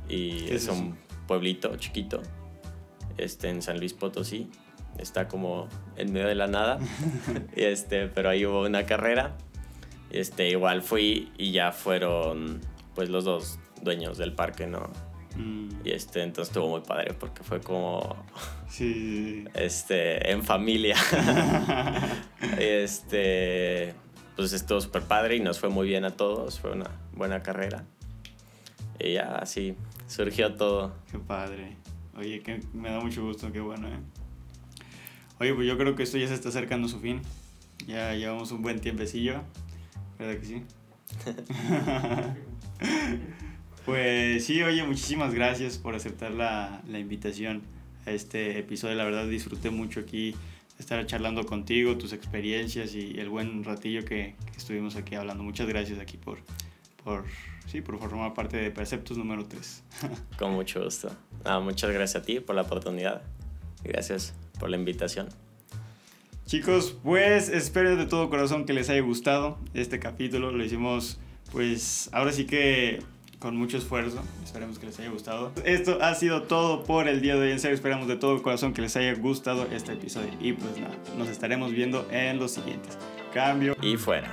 Y es, un pueblito chiquito este, en San Luis Potosí. Está como en medio de la nada. *laughs* este, pero ahí hubo una carrera. Este, igual fui y ya fueron pues los dos dueños del parque, ¿no? Mm. Y este, entonces estuvo muy padre porque fue como. Sí. Este, en familia. *laughs* este. Pues estuvo súper padre y nos fue muy bien a todos. Fue una buena carrera. Y ya así surgió todo. Qué padre. Oye, que me da mucho gusto, qué bueno, ¿eh? Oye, pues yo creo que esto ya se está acercando a su fin. Ya llevamos un buen tiempecillo. ¿Verdad que sí? *laughs* pues sí, oye, muchísimas gracias por aceptar la, la, invitación a este episodio. La verdad disfruté mucho aquí estar charlando contigo, tus experiencias y el buen ratillo que, que estuvimos aquí hablando. Muchas gracias aquí por, por sí, por formar parte de Preceptos número 3. *laughs* Con mucho gusto. Ah, muchas gracias a ti por la oportunidad. Gracias por la invitación. Chicos, pues espero de todo corazón que les haya gustado este capítulo. Lo hicimos, pues ahora sí que con mucho esfuerzo. Esperemos que les haya gustado. Esto ha sido todo por el día de hoy. En serio, esperamos de todo corazón que les haya gustado este episodio. Y pues nada, nos estaremos viendo en los siguientes. Cambio. Y fuera.